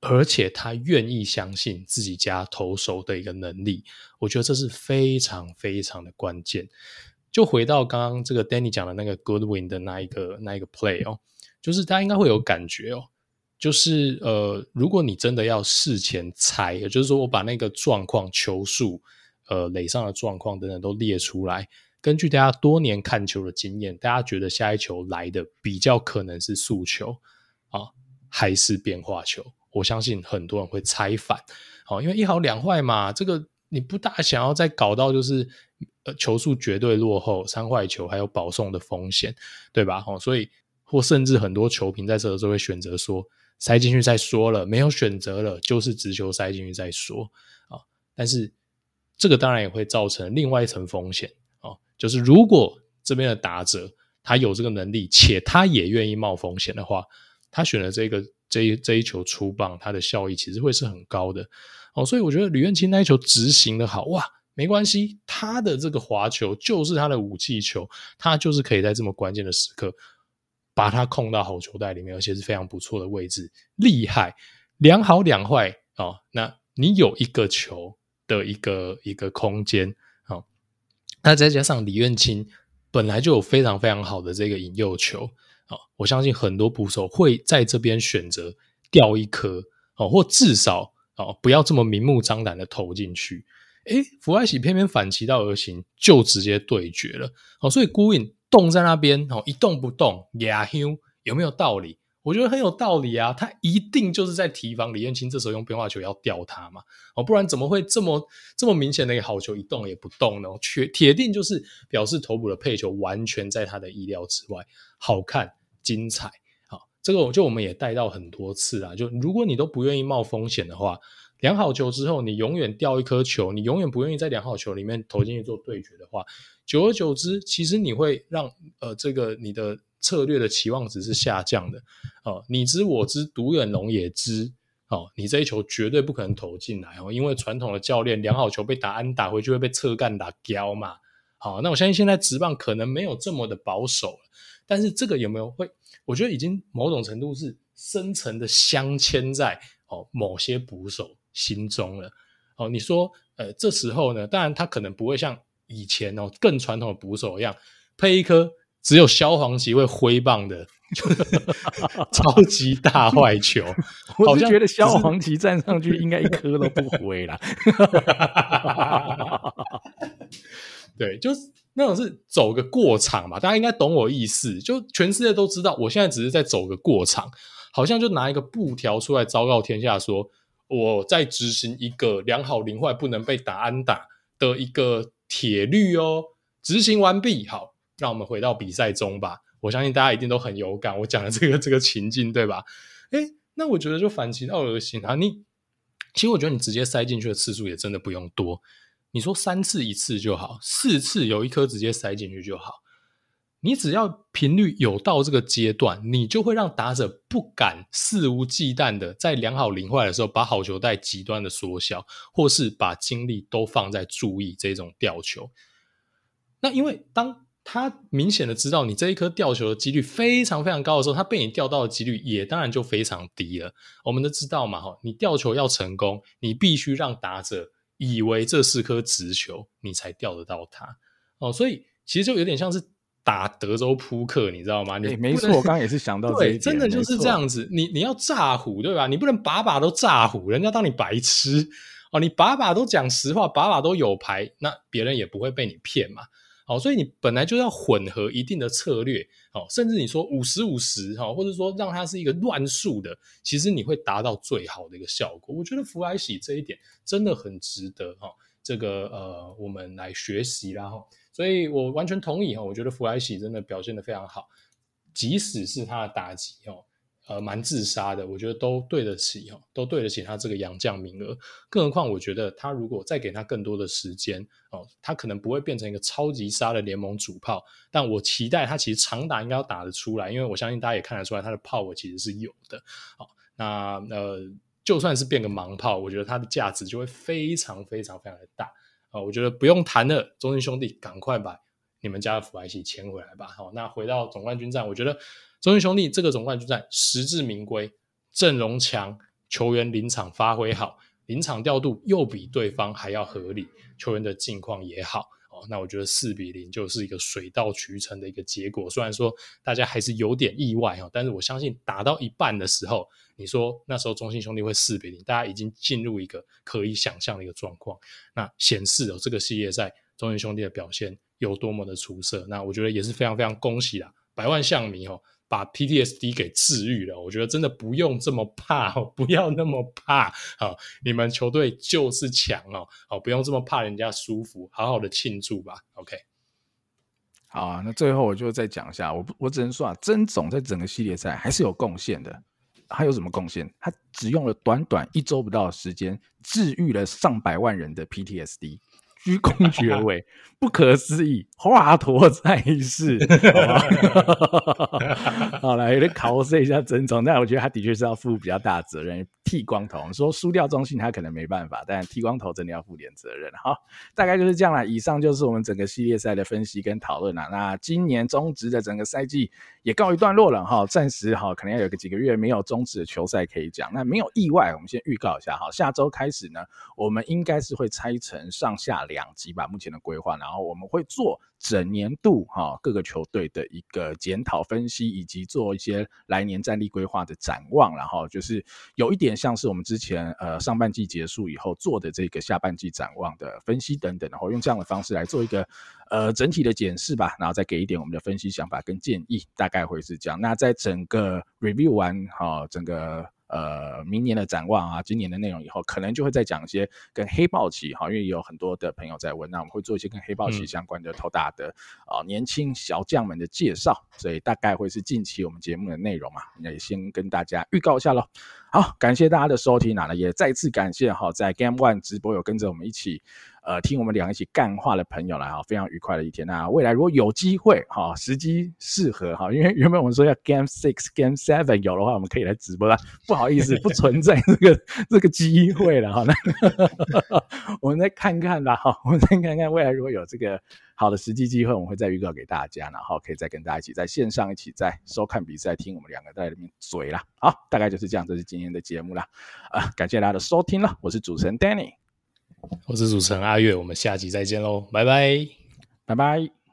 而且他愿意相信自己家投手的一个能力。我觉得这是非常非常的关键。就回到刚刚这个 Danny 讲的那个 Goodwin 的那一个那一个 play 哦，就是大家应该会有感觉哦。就是呃，如果你真的要事前猜，也就是说，我把那个状况、球数、呃垒上的状况等等都列出来，根据大家多年看球的经验，大家觉得下一球来的比较可能是速球啊，还是变化球？我相信很多人会猜反，好，因为一好两坏嘛，这个你不大想要再搞到就是呃球数绝对落后、三坏球还有保送的风险，对吧？哦，所以或甚至很多球评在这个时候会选择说。塞进去再说了，没有选择了，就是直球塞进去再说啊。但是这个当然也会造成另外一层风险哦，就是如果这边的打者他有这个能力，且他也愿意冒风险的话，他选了这个这一这一球出棒，他的效益其实会是很高的哦。所以我觉得吕彦青那一球执行的好哇，没关系，他的这个滑球就是他的武器球，他就是可以在这么关键的时刻把它控到好球袋里面，而且是非常不错的位置，厉害，两好两坏哦。那你有一个球的一个一个空间，哦，那再加上李彦青本来就有非常非常好的这个引诱球，哦，我相信很多捕手会在这边选择掉一颗，哦，或至少哦不要这么明目张胆的投进去。诶，福爱喜偏偏反其道而行，就直接对决了，哦，所以孤影动在那边，哦，一动不动，亚休有没有道理？我觉得很有道理啊，他一定就是在提防李彦青这时候用变化球要吊他嘛，哦，不然怎么会这么这么明显的一个好球一动也不动呢？铁铁定就是表示投捕的配球完全在他的意料之外，好看精彩，好，这个我就我们也带到很多次啊，就如果你都不愿意冒风险的话，量好球之后你永远掉一颗球，你永远不愿意在量好球里面投进去做对决的话，久而久之，其实你会让呃这个你的。策略的期望值是下降的，哦，你知我知，独眼龙也知，哦，你这一球绝对不可能投进来哦，因为传统的教练量好球被打安打回去会被侧干打胶嘛，好，那我相信现在职棒可能没有这么的保守了，但是这个有没有会？我觉得已经某种程度是深层的镶嵌在哦某些捕手心中了，哦，你说呃这时候呢，当然他可能不会像以前哦更传统的捕手一样配一颗。只有萧煌奇会挥棒的，超级大坏球。我是觉得萧煌奇站上去应该一颗都不挥了。对，就是那种是走个过场嘛，大家应该懂我意思。就全世界都知道，我现在只是在走个过场，好像就拿一个布条出来昭告天下，说我在执行一个良好龄坏不能被打安打的一个铁律哦。执行完毕，好。让我们回到比赛中吧，我相信大家一定都很有感。我讲的这个这个情境，对吧？诶，那我觉得就反其道而行啊。你其实我觉得你直接塞进去的次数也真的不用多。你说三次一次就好，四次有一颗直接塞进去就好。你只要频率有到这个阶段，你就会让打者不敢肆无忌惮的在良好龄坏的时候把好球带极端的缩小，或是把精力都放在注意这种吊球。那因为当他明显的知道你这一颗吊球的几率非常非常高的时候，他被你吊到的几率也当然就非常低了。我们都知道嘛，哈，你吊球要成功，你必须让打者以为这是颗直球，你才吊得到它。哦，所以其实就有点像是打德州扑克，你知道吗？你、欸、没错，我刚刚也是想到这一点，真的就是这样子。你你要诈唬，对吧？你不能把把都诈唬，人家当你白痴哦。你把把都讲实话，把把都有牌，那别人也不会被你骗嘛。哦，所以你本来就要混合一定的策略，哦，甚至你说五十五十，哈，或者说让它是一个乱数的，其实你会达到最好的一个效果。我觉得福来喜这一点真的很值得哈，这个呃，我们来学习啦哈。所以我完全同意哈，我觉得福来喜真的表现得非常好，即使是他的打击哦。呃，蛮自杀的，我觉得都对得起哦，都对得起他这个洋将名额。更何况，我觉得他如果再给他更多的时间哦，他可能不会变成一个超级杀的联盟主炮。但我期待他其实长打应该要打得出来，因为我相信大家也看得出来他的炮我其实是有的。好，那呃，就算是变个盲炮，我觉得它的价值就会非常非常非常的大啊！我觉得不用谈了，中信兄弟赶快把你们家的福来喜签回来吧。好，那回到总冠军战，我觉得。中信兄弟这个总冠军战实至名归，阵容强，球员临场发挥好，临场调度又比对方还要合理，球员的境况也好那我觉得四比零就是一个水到渠成的一个结果。虽然说大家还是有点意外哈，但是我相信打到一半的时候，你说那时候中信兄弟会四比零，大家已经进入一个可以想象的一个状况。那显示哦这个系列赛中信兄弟的表现有多么的出色。那我觉得也是非常非常恭喜啦，百万象迷哦。把 PTSD 给治愈了，我觉得真的不用这么怕，不要那么怕啊！你们球队就是强哦，好，不用这么怕人家舒服，好好的庆祝吧。OK，好啊，那最后我就再讲一下，我我只能说啊，曾总在整个系列赛还是有贡献的。他有什么贡献？他只用了短短一周不到的时间，治愈了上百万人的 PTSD。居功爵位，不可思议，华佗在世。好了，有点考试一下曾总，但我觉得他的确是要负比较大责任。剃光头，说输掉中信他可能没办法，但剃光头真的要负点责任。好，大概就是这样了。以上就是我们整个系列赛的分析跟讨论了。那今年中职的整个赛季也告一段落了哈，暂时哈可能要有个几个月没有中职的球赛可以讲。那没有意外，我们先预告一下哈，下周开始呢，我们应该是会拆成上下两集吧，目前的规划呢，然后我们会做。整年度哈各个球队的一个检讨分析，以及做一些来年战力规划的展望，然后就是有一点像是我们之前呃上半季结束以后做的这个下半季展望的分析等等，然后用这样的方式来做一个呃整体的检视吧，然后再给一点我们的分析想法跟建议，大概会是这样。那在整个 review 完哈整个。呃，明年的展望啊，今年的内容以后可能就会再讲一些跟黑豹旗哈，因为有很多的朋友在问，那我们会做一些跟黑豹旗相关的头大的啊、嗯呃、年轻小将们的介绍，所以大概会是近期我们节目的内容嘛，那也先跟大家预告一下喽。好，感谢大家的收听，那也再次感谢哈，在 Game One 直播有跟着我们一起。呃，听我们两个一起干话的朋友来哈，非常愉快的一天。那未来如果有机会哈，时机适合哈，因为原本我们说要 Game Six、Game Seven 有的话，我们可以来直播啦。不好意思，不存在这个这个机会了哈。那 我们再看看吧哈，我们再看看未来如果有这个好的时机机会，我们会再预告给大家，然后可以再跟大家一起在线上一起再收看比赛，听我们两个在里面嘴啦。好，大概就是这样，这是今天的节目啦。啊，感谢大家的收听了，我是主持人 Danny。我是主持人阿月，我们下集再见喽，拜拜，拜拜。